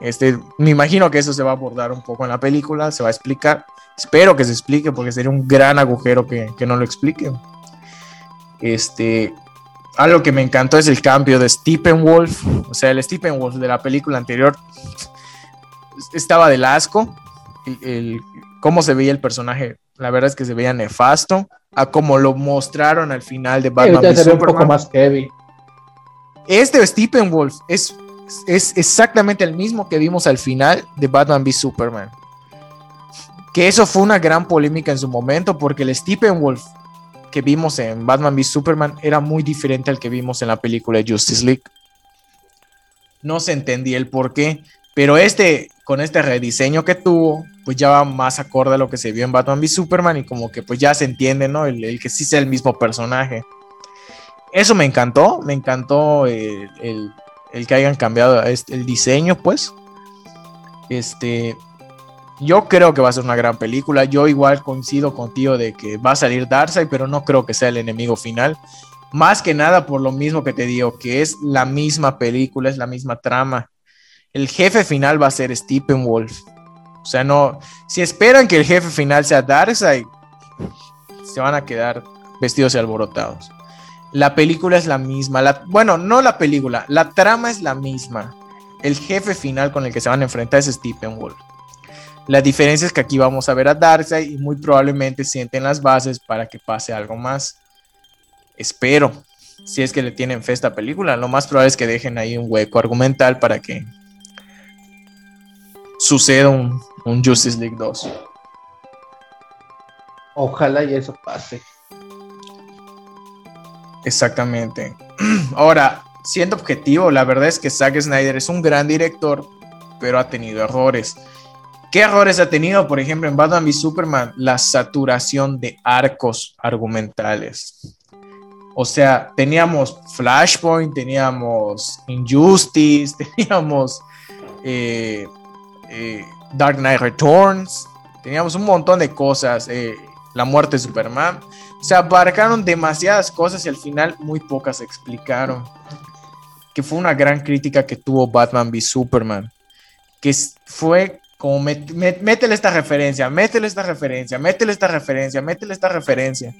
Este, me imagino que eso se va a abordar un poco en la película, se va a explicar. Espero que se explique porque sería un gran agujero que, no lo explique. Este, algo que me encantó es el cambio de Steppenwolf. O sea, el Steppenwolf de la película anterior estaba del asco. El, cómo se veía el personaje, la verdad es que se veía nefasto. A cómo lo mostraron al final de Batman. un poco más heavy. Este Steppenwolf es es exactamente el mismo que vimos al final de Batman v Superman. Que eso fue una gran polémica en su momento porque el Steppenwolf que vimos en Batman v Superman era muy diferente al que vimos en la película de Justice League. No se entendía el por qué, pero este, con este rediseño que tuvo, pues ya va más acorde a lo que se vio en Batman v Superman y como que pues ya se entiende, ¿no? El, que sí sea el mismo personaje. Eso me encantó, me encantó el, el que hayan cambiado el diseño, pues. Este, yo creo que va a ser una gran película. Yo igual coincido contigo de que va a salir Darkseid, pero no creo que sea el enemigo final. Más que nada por lo mismo que te digo, que es la misma película, es la misma trama. El jefe final va a ser Steppenwolf. O sea, no, si esperan que el jefe final sea Darkseid, se van a quedar vestidos y alborotados. La película es la misma. La, bueno, no la película, la trama es la misma. El jefe final con el que se van a enfrentar es Steppenwolf. La diferencia es que aquí vamos a ver a Darkseid y muy probablemente sienten las bases para que pase algo más. Espero, si es que le tienen fe a esta película, lo más probable es que dejen ahí un hueco argumental para que suceda un, un Justice League 2. Ojalá y eso pase. Exactamente. Ahora, siendo objetivo, la verdad es que Zack Snyder es un gran director, pero ha tenido errores. ¿Qué errores ha tenido? Por ejemplo, en Batman v Superman, la saturación de arcos argumentales. O sea, teníamos Flashpoint, teníamos Injustice, teníamos eh, eh, Dark Knight Returns, teníamos un montón de cosas, eh, la muerte de Superman. O sea, abarcaron demasiadas cosas y al final muy pocas explicaron. Que fue una gran crítica que tuvo Batman v Superman. Que fue como, métele esta referencia, métele esta referencia, métele esta referencia, métele esta referencia.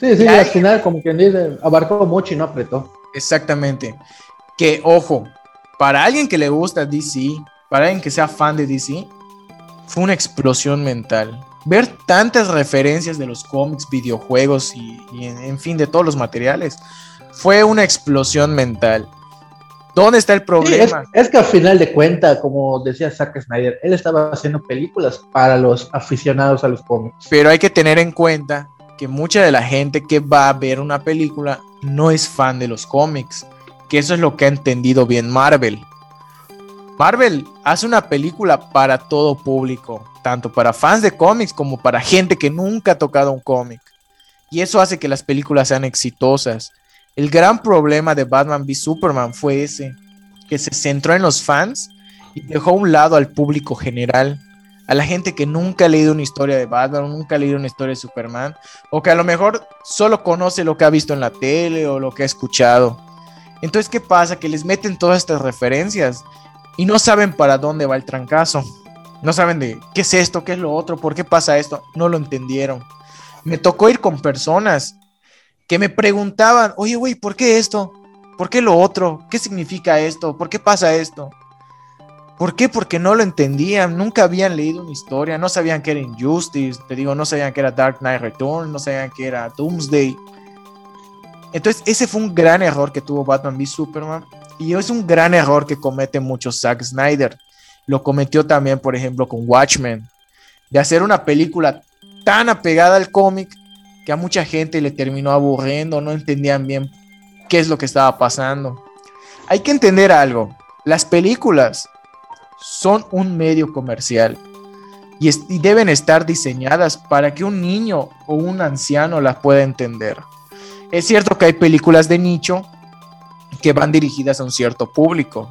Sí, sí, al final como quien dice, abarcó mucho y no apretó. Exactamente. Que, ojo, para alguien que le gusta DC, para alguien que sea fan de DC, fue una explosión mental. Ver tantas referencias de los cómics, videojuegos y, en, fin, de todos los materiales, fue una explosión mental. ¿Dónde está el problema? es, que al final de cuentas, como decía Zack Snyder, él estaba haciendo películas para los aficionados a los cómics. Pero hay que tener en cuenta que mucha de la gente que va a ver una película no es fan de los cómics, que eso es lo que ha entendido bien Marvel. Marvel hace una película para todo público, tanto para fans de cómics como para gente que nunca ha tocado un cómic. Y eso hace que las películas sean exitosas. El gran problema de Batman v Superman fue ese, que se centró en los fans y dejó a un lado al público general, a la gente que nunca ha leído una historia de Batman, nunca ha leído una historia de Superman, o que a lo mejor solo conoce lo que ha visto en la tele o lo que ha escuchado. Entonces, ¿qué pasa? Que les meten todas estas referencias y no saben para dónde va el trancazo. No saben de qué es esto, qué es lo otro, por qué pasa esto. No lo entendieron. Me tocó ir con personas que me preguntaban, oye, güey, ¿por qué esto? ¿Por qué lo otro? ¿Qué significa esto? ¿Por qué pasa esto? ¿Por qué? Porque no lo entendían, nunca habían leído una historia, no sabían que era Injustice, te digo, no sabían que era Dark Knight Return, no sabían que era Doomsday. Entonces, ese fue un gran error que tuvo Batman v Superman y es un gran error que comete mucho Zack Snyder. Lo cometió también, por ejemplo, con Watchmen, de hacer una película tan apegada al cómic que a mucha gente le terminó aburriendo, no entendían bien qué es lo que estaba pasando. Hay que entender algo, las películas son un medio comercial y, y deben estar diseñadas para que un niño o un anciano las pueda entender. Es cierto que hay películas de nicho que van dirigidas a un cierto público.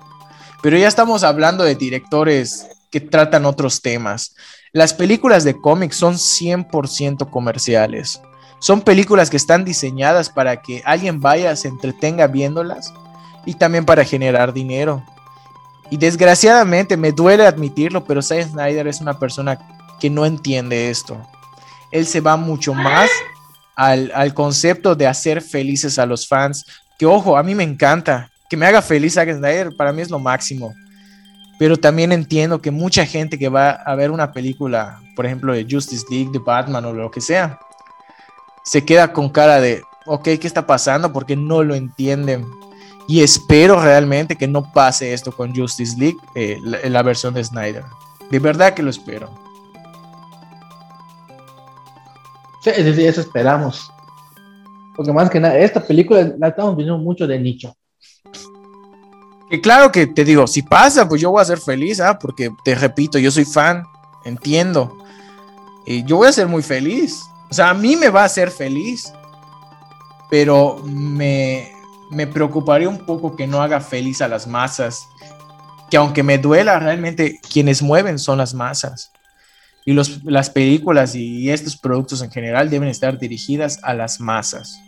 Pero ya estamos hablando de directores que tratan otros temas. Las películas de cómics son 100% comerciales. Son películas que están diseñadas para que alguien vaya, se entretenga viéndolas y también para generar dinero. Y desgraciadamente me duele admitirlo, pero Zack Snyder es una persona que no entiende esto. Él se va mucho más al, al concepto de hacer felices a los fans, que ojo, a mí me encanta, que me haga feliz Zack Snyder, para mí es lo máximo. Pero también entiendo que mucha gente que va a ver una película, por ejemplo, de Justice League, de Batman o lo que sea, se queda con cara de, ok, ¿qué está pasando? Porque no lo entienden. Y espero realmente que no pase esto con Justice League, eh, la, versión de Snyder. De verdad que lo espero. Sí, eso esperamos. Porque más que nada, esta película la estamos viendo mucho de nicho. Y claro que te digo, si pasa, pues yo voy a ser feliz, ¿ah? porque te repito, yo soy fan, entiendo. Y yo voy a ser muy feliz. O sea, a mí me va a hacer feliz. Pero me, me preocuparía un poco que no haga feliz a las masas. Que aunque me duela, realmente quienes mueven son las masas. Y los, las películas y estos productos en general deben estar dirigidas a las masas.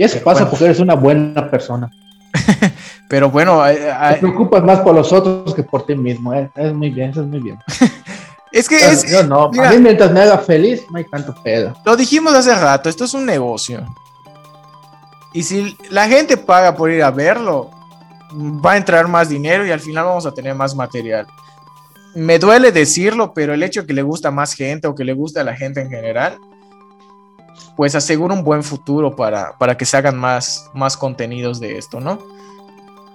Y eso pasa porque eres una buena persona. Pero bueno, te preocupas más por los otros que por ti mismo. ¿eh? Es muy bien, eso es muy bien. es que es. Yo no, a mí mientras me haga feliz, no hay tanto pedo. Lo dijimos hace rato, esto es un negocio. Y si la gente paga por ir a verlo, va a entrar más dinero y al final vamos a tener más material. Me duele decirlo, pero el hecho de que le gusta más gente o que le gusta a la gente en general, pues asegura un buen futuro para, para que se hagan más, más contenidos de esto, ¿no?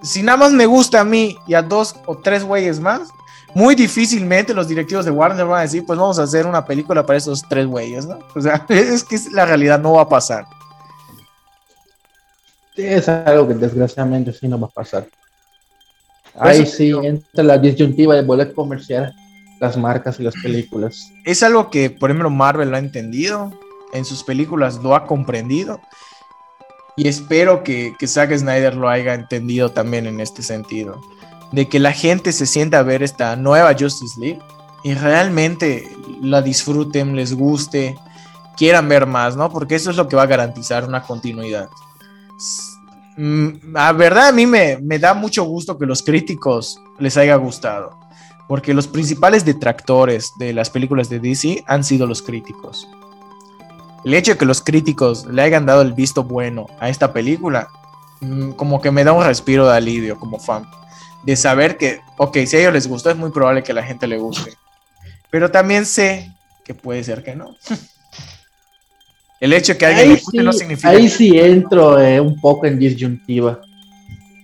Si nada más me gusta a mí y a dos o tres güeyes más, muy difícilmente los directivos de Warner van a decir, pues vamos a hacer una película para esos tres güeyes, ¿no? O sea, es que la realidad no va a pasar. es algo que desgraciadamente sí no va a pasar. Ahí sí entra la disyuntiva de volver comercial las marcas y las películas. Es algo que, por ejemplo, Marvel lo ha entendido en sus películas lo ha comprendido. y espero que, Zack Snyder lo haya entendido también en este sentido, de que la gente se sienta a ver esta nueva Justice League y realmente la disfruten, les guste, quieran ver más, ¿no? Porque eso es lo que va a garantizar una continuidad. Mm, la verdad, a mí me, me da mucho gusto que los críticos les haya gustado, porque los principales detractores de las películas de DC han sido los críticos. El hecho de que los críticos le hayan dado el visto bueno a esta película, mm, como que me da un respiro de alivio como fan. De saber que, ok, si a ellos les gustó, es muy probable que a la gente le guste. Pero también sé que puede ser que no. El hecho de que alguien ahí sí, no significa. Ahí sí entro eh, un poco en disyuntiva.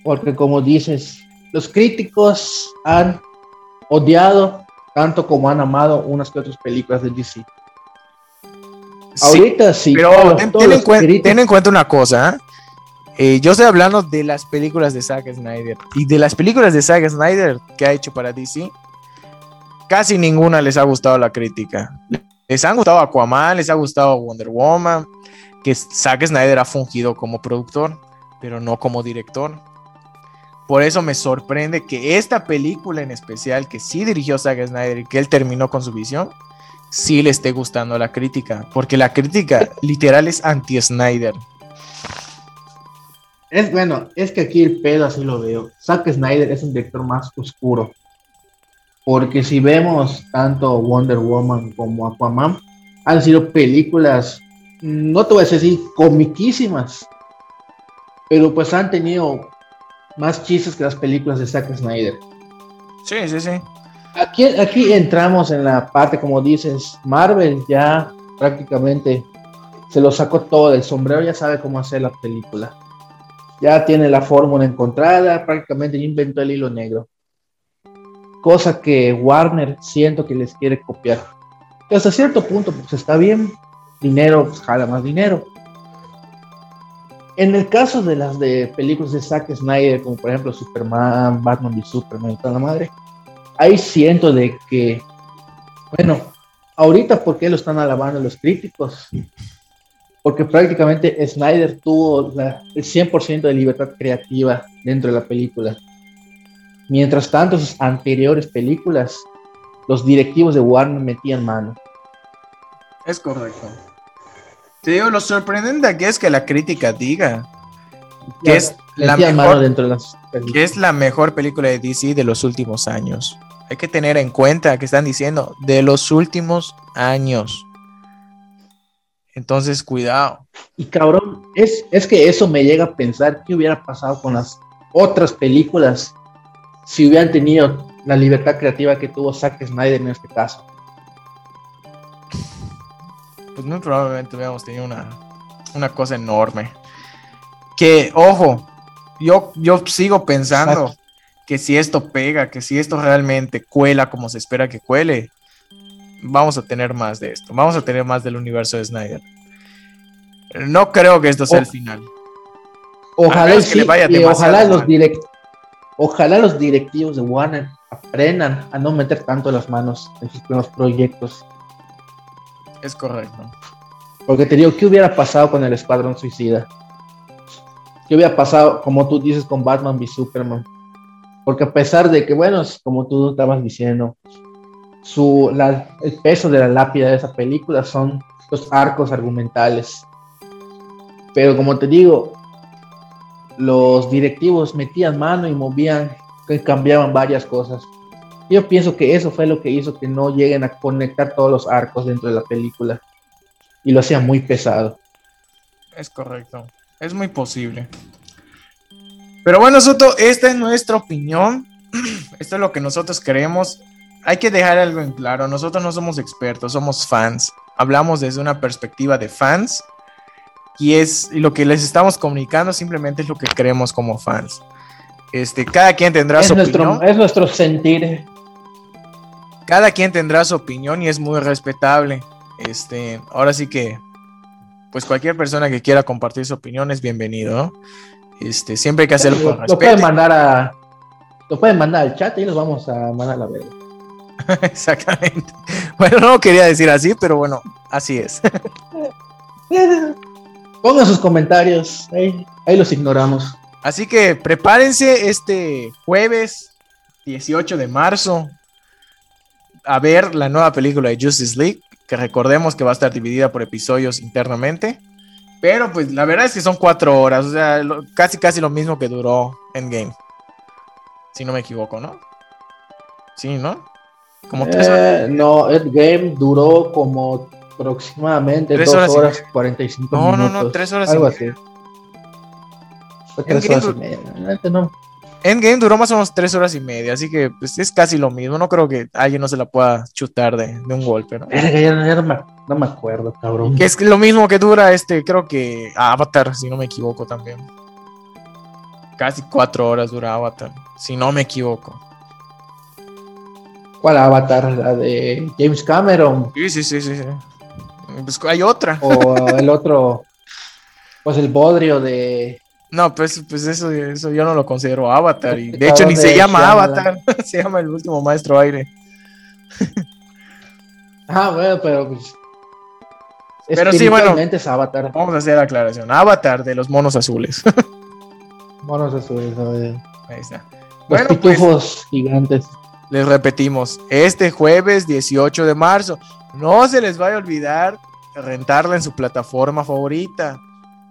Porque, como dices, los críticos han odiado tanto como han amado unas que otras películas de DC. Ahorita sí. Pero ten, en cuenta, una cosa. ¿eh? yo estoy hablando de las películas de Zack Snyder. Y de las películas de Zack Snyder que ha hecho para DC, casi ninguna les ha gustado la crítica. Les han gustado Aquaman, les ha gustado Wonder Woman, que Zack Snyder ha fungido como productor, pero no como director. Por eso me sorprende que esta película en especial, que sí dirigió Zack Snyder y que él terminó con su visión, sí le esté gustando a la crítica, porque la crítica literal es anti-Snyder. Es bueno, es que aquí el pedo así lo veo. Zack Snyder es un director más oscuro. Porque si vemos tanto Wonder Woman como Aquaman, han sido películas, no te voy a decir comiquísimas, pero pues han tenido más chistes que las películas de Zack Snyder. Sí, sí, sí. Aquí, aquí entramos en la parte, como dices, Marvel ya prácticamente se lo sacó todo del sombrero, ya sabe cómo hacer la película. Ya tiene la fórmula encontrada, prácticamente inventó el hilo negro cosa que Warner siento que les quiere copiar. Hasta cierto punto, pues está bien, dinero, pues jala más dinero. En el caso de las de películas de Zack Snyder, como por ejemplo Superman, Batman y Superman y toda la madre, ahí siento de que, bueno, ahorita ¿por qué lo están alabando los críticos? Porque prácticamente Snyder tuvo el 100% de libertad creativa dentro de la película. Mientras tanto, sus anteriores películas, los directivos de Warner metían mano. Es correcto. Te digo, lo sorprendente aquí es que la crítica diga que, es la, mejor, que es la mejor película de DC de los últimos años. Hay que tener en cuenta que están diciendo de los últimos años. Entonces, cuidado. Y cabrón, es, es que eso me llega a pensar qué hubiera pasado con las otras películas si hubieran tenido la libertad creativa que tuvo Zack Snyder en este caso. Pues muy probablemente hubiéramos tenido una, una cosa enorme. Que, ojo, yo, yo sigo pensando que si esto pega, que si esto realmente cuela como se espera que cuele, vamos a tener más de esto. Vamos a tener más del universo de Snyder. No creo que esto sea el final. Ojalá, que ojalá los, direct, Ojalá los directivos de Warner aprendan a no meter tanto las manos en sus primeros proyectos. Es correcto. Porque te digo, ¿qué hubiera pasado con el Escuadrón Suicida? ¿Qué hubiera pasado, como tú dices, con Batman y Superman? Porque a pesar de que, bueno, como tú estabas diciendo, su, el peso de la lápida de esa película son los arcos argumentales. Pero como te digo, los directivos metían mano y movían, cambiaban varias cosas. Yo pienso que eso fue lo que hizo que no lleguen a conectar todos los arcos dentro de la película y lo hacía muy pesado. Es correcto, es muy posible. Pero bueno, Soto, esta es nuestra opinión. Esto es lo que nosotros creemos. Hay que dejar algo en claro. Nosotros no somos expertos, somos fans. Hablamos desde una perspectiva de fans y es lo que les estamos comunicando simplemente es lo que creemos como fans. Este, cada quien tendrá su opinión. Es nuestro sentir. Cada quien tendrá su opinión y es muy respetable. Este, ahora sí que, pues cualquier persona que quiera compartir su opinión es bienvenido. Este, siempre hay que hacerlo con respeto. Lo pueden mandar a, lo pueden mandar al chat y los vamos a mandar a la verga. Exactamente. Bueno, no quería decir así, pero bueno, así es. Pongan sus comentarios, ahí, ahí los ignoramos. Así que prepárense este jueves 18 de marzo a ver la nueva película de Justice League, que recordemos que va a estar dividida por episodios internamente. Pero pues la verdad es que son cuatro horas, o sea, lo- casi casi lo mismo que duró Endgame. Si no me equivoco, ¿no? Sí, ¿no? Como tres horas. Eh, no, Endgame duró como aproximadamente Tres 2 horas horas, y y 45 No, no, minutos. no, tres horas y Algo media. así. Fue tres horas y media. No. Endgame duró más o menos tres horas y media, así que pues, es casi lo mismo. No creo que alguien no se la pueda chutar de, de un golpe, ¿no? Ya, ya no, me, no me acuerdo, cabrón. Que es lo mismo que dura este, creo que Avatar, si no me equivoco también. Casi cuatro horas dura Avatar, si no me equivoco. ¿Cuál avatar? ¿La de James Cameron? Sí, sí, sí, sí. sí. Pues hay otra. ¿O el otro? Pues el bodrio de. No, pues, pues eso, eso yo no lo considero Avatar. Y de hecho ni se llama Shyamalan. Avatar, se llama el último maestro aire. Ah, bueno, pero pues. Pero sí, bueno. es avatar. Vamos a hacer la aclaración. Avatar de los monos azules. Monos azules, a ver. Ahí está. Los Bueno, pues gigantes. les repetimos, este jueves 18 de marzo, no se les vaya a olvidar rentarla en su plataforma favorita.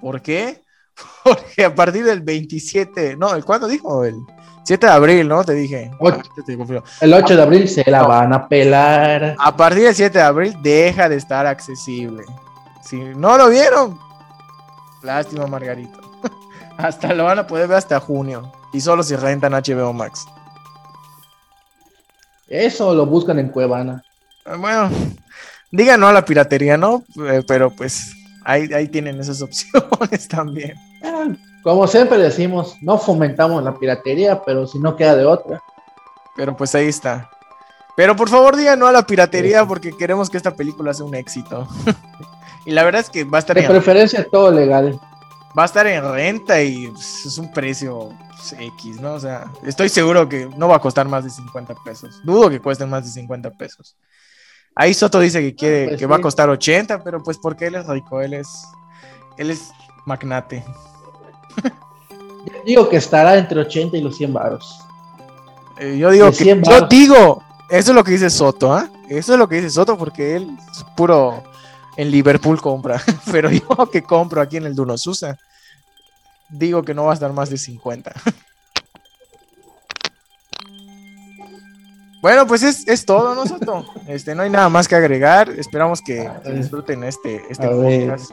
¿Por qué? Porque a partir del 27, no, ¿el cuándo dijo? El 7 de abril, ¿no? Te dije. Ah. El 8 de abril se la No. van a pelar. A partir del 7 de abril deja de estar accesible. Si no lo vieron, lástima, Margarito. hasta lo van a poder ver hasta junio. Y solo si rentan HBO Max. Eso lo buscan en Cuevana. Bueno, digan no a la piratería, ¿no? Eh, Pero pues ahí, ahí tienen esas opciones también. Ah, Como siempre decimos, no fomentamos la piratería, pero si no queda de otra. Pero pues ahí está. Pero por favor digan no a la piratería Sí. porque queremos que esta película sea un éxito. y la verdad es que va a estar De en, preferencia todo legal. va a estar en renta y pues, es un precio X, ¿no? O sea, estoy seguro que no va a costar más de 50 pesos. Dudo que cuesten más de 50 pesos. Ahí Soto dice que quiere Pues que va a costar 80, pero pues porque él es rico, él es él es magnate. Digo que estará entre 80 y los 100 varos. Eh, yo digo que 100 yo digo, eso es lo que dice Soto, ¿ah? Eso es lo que dice Soto porque él es puro en Liverpool compra, pero yo que compro aquí en el Dunosusa digo que no va a estar más de 50. Bueno, pues es, es todo, ¿no, Soto? Este, no hay nada más que agregar. Esperamos que, disfruten este, este A ver. podcast.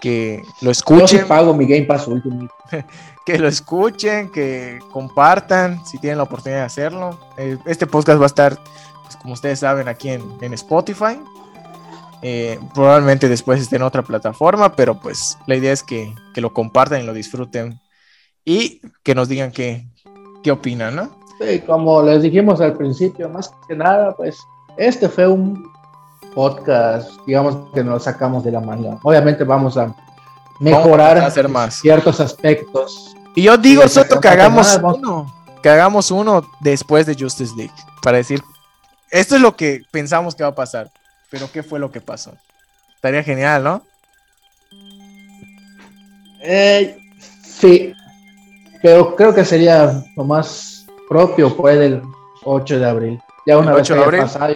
Que lo Yo escuchen, pago mi Game Pass Ultimate. que lo escuchen, que compartan si tienen la oportunidad de hacerlo. Eh, Este podcast va a estar, pues, como ustedes saben, aquí en, en Spotify. Eh, probablemente después esté en otra plataforma, pero pues la idea es que, que lo compartan y lo disfruten y que nos digan qué, qué opinan, ¿no? Sí, como les dijimos al principio, más que nada, pues este fue un podcast, digamos que nos sacamos de la manga. Obviamente vamos a mejorar Vamos a hacer más. ciertos aspectos. Y yo digo, Soto, que hagamos Nada, vamos- uno, que hagamos uno después de Justice League, para decir, esto es lo que pensamos que va a pasar, pero ¿qué fue lo que pasó? Estaría genial, ¿no? Eh, sí, pero creo que sería lo más propio pues del 8 de abril. Ya una ¿El vez 8 que haya pasado,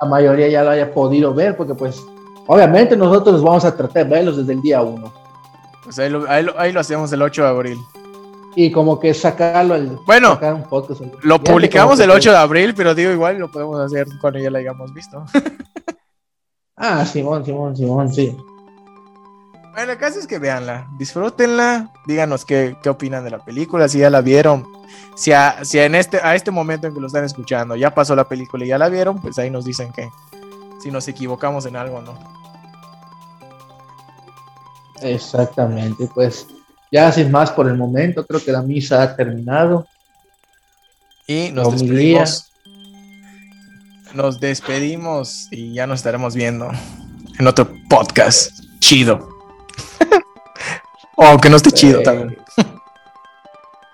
la mayoría ya lo haya podido ver, porque pues obviamente nosotros vamos a tratar de verlos desde el día 1. Pues ahí lo, ahí lo- ahí lo hacemos el 8 de abril. Y como que sacarlo el Bueno, sacar un podcast el- Lo publicamos el 8 de abril, pero digo, igual lo podemos hacer cuando ya lo hayamos visto. Ah, Simón, Simón, Simón, sí. Bueno, el caso es que véanla, disfrútenla, díganos qué, qué opinan de la película, si ya la vieron, si, a, si en este, a este momento en que lo están escuchando ya pasó la película y ya la vieron, pues ahí nos dicen que si nos equivocamos en algo no. Exactamente, pues ya sin más por el momento, creo que la misa ha terminado. Y nos despedimos. Nos despedimos y ya nos estaremos viendo en otro podcast chido. O aunque no esté chido también.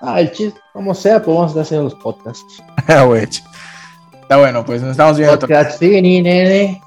Ah, el chiste, como sea, pues vamos a estar haciendo los podcasts. Ah. Está bueno, pues nos estamos viendo. Podcast, sí, nene.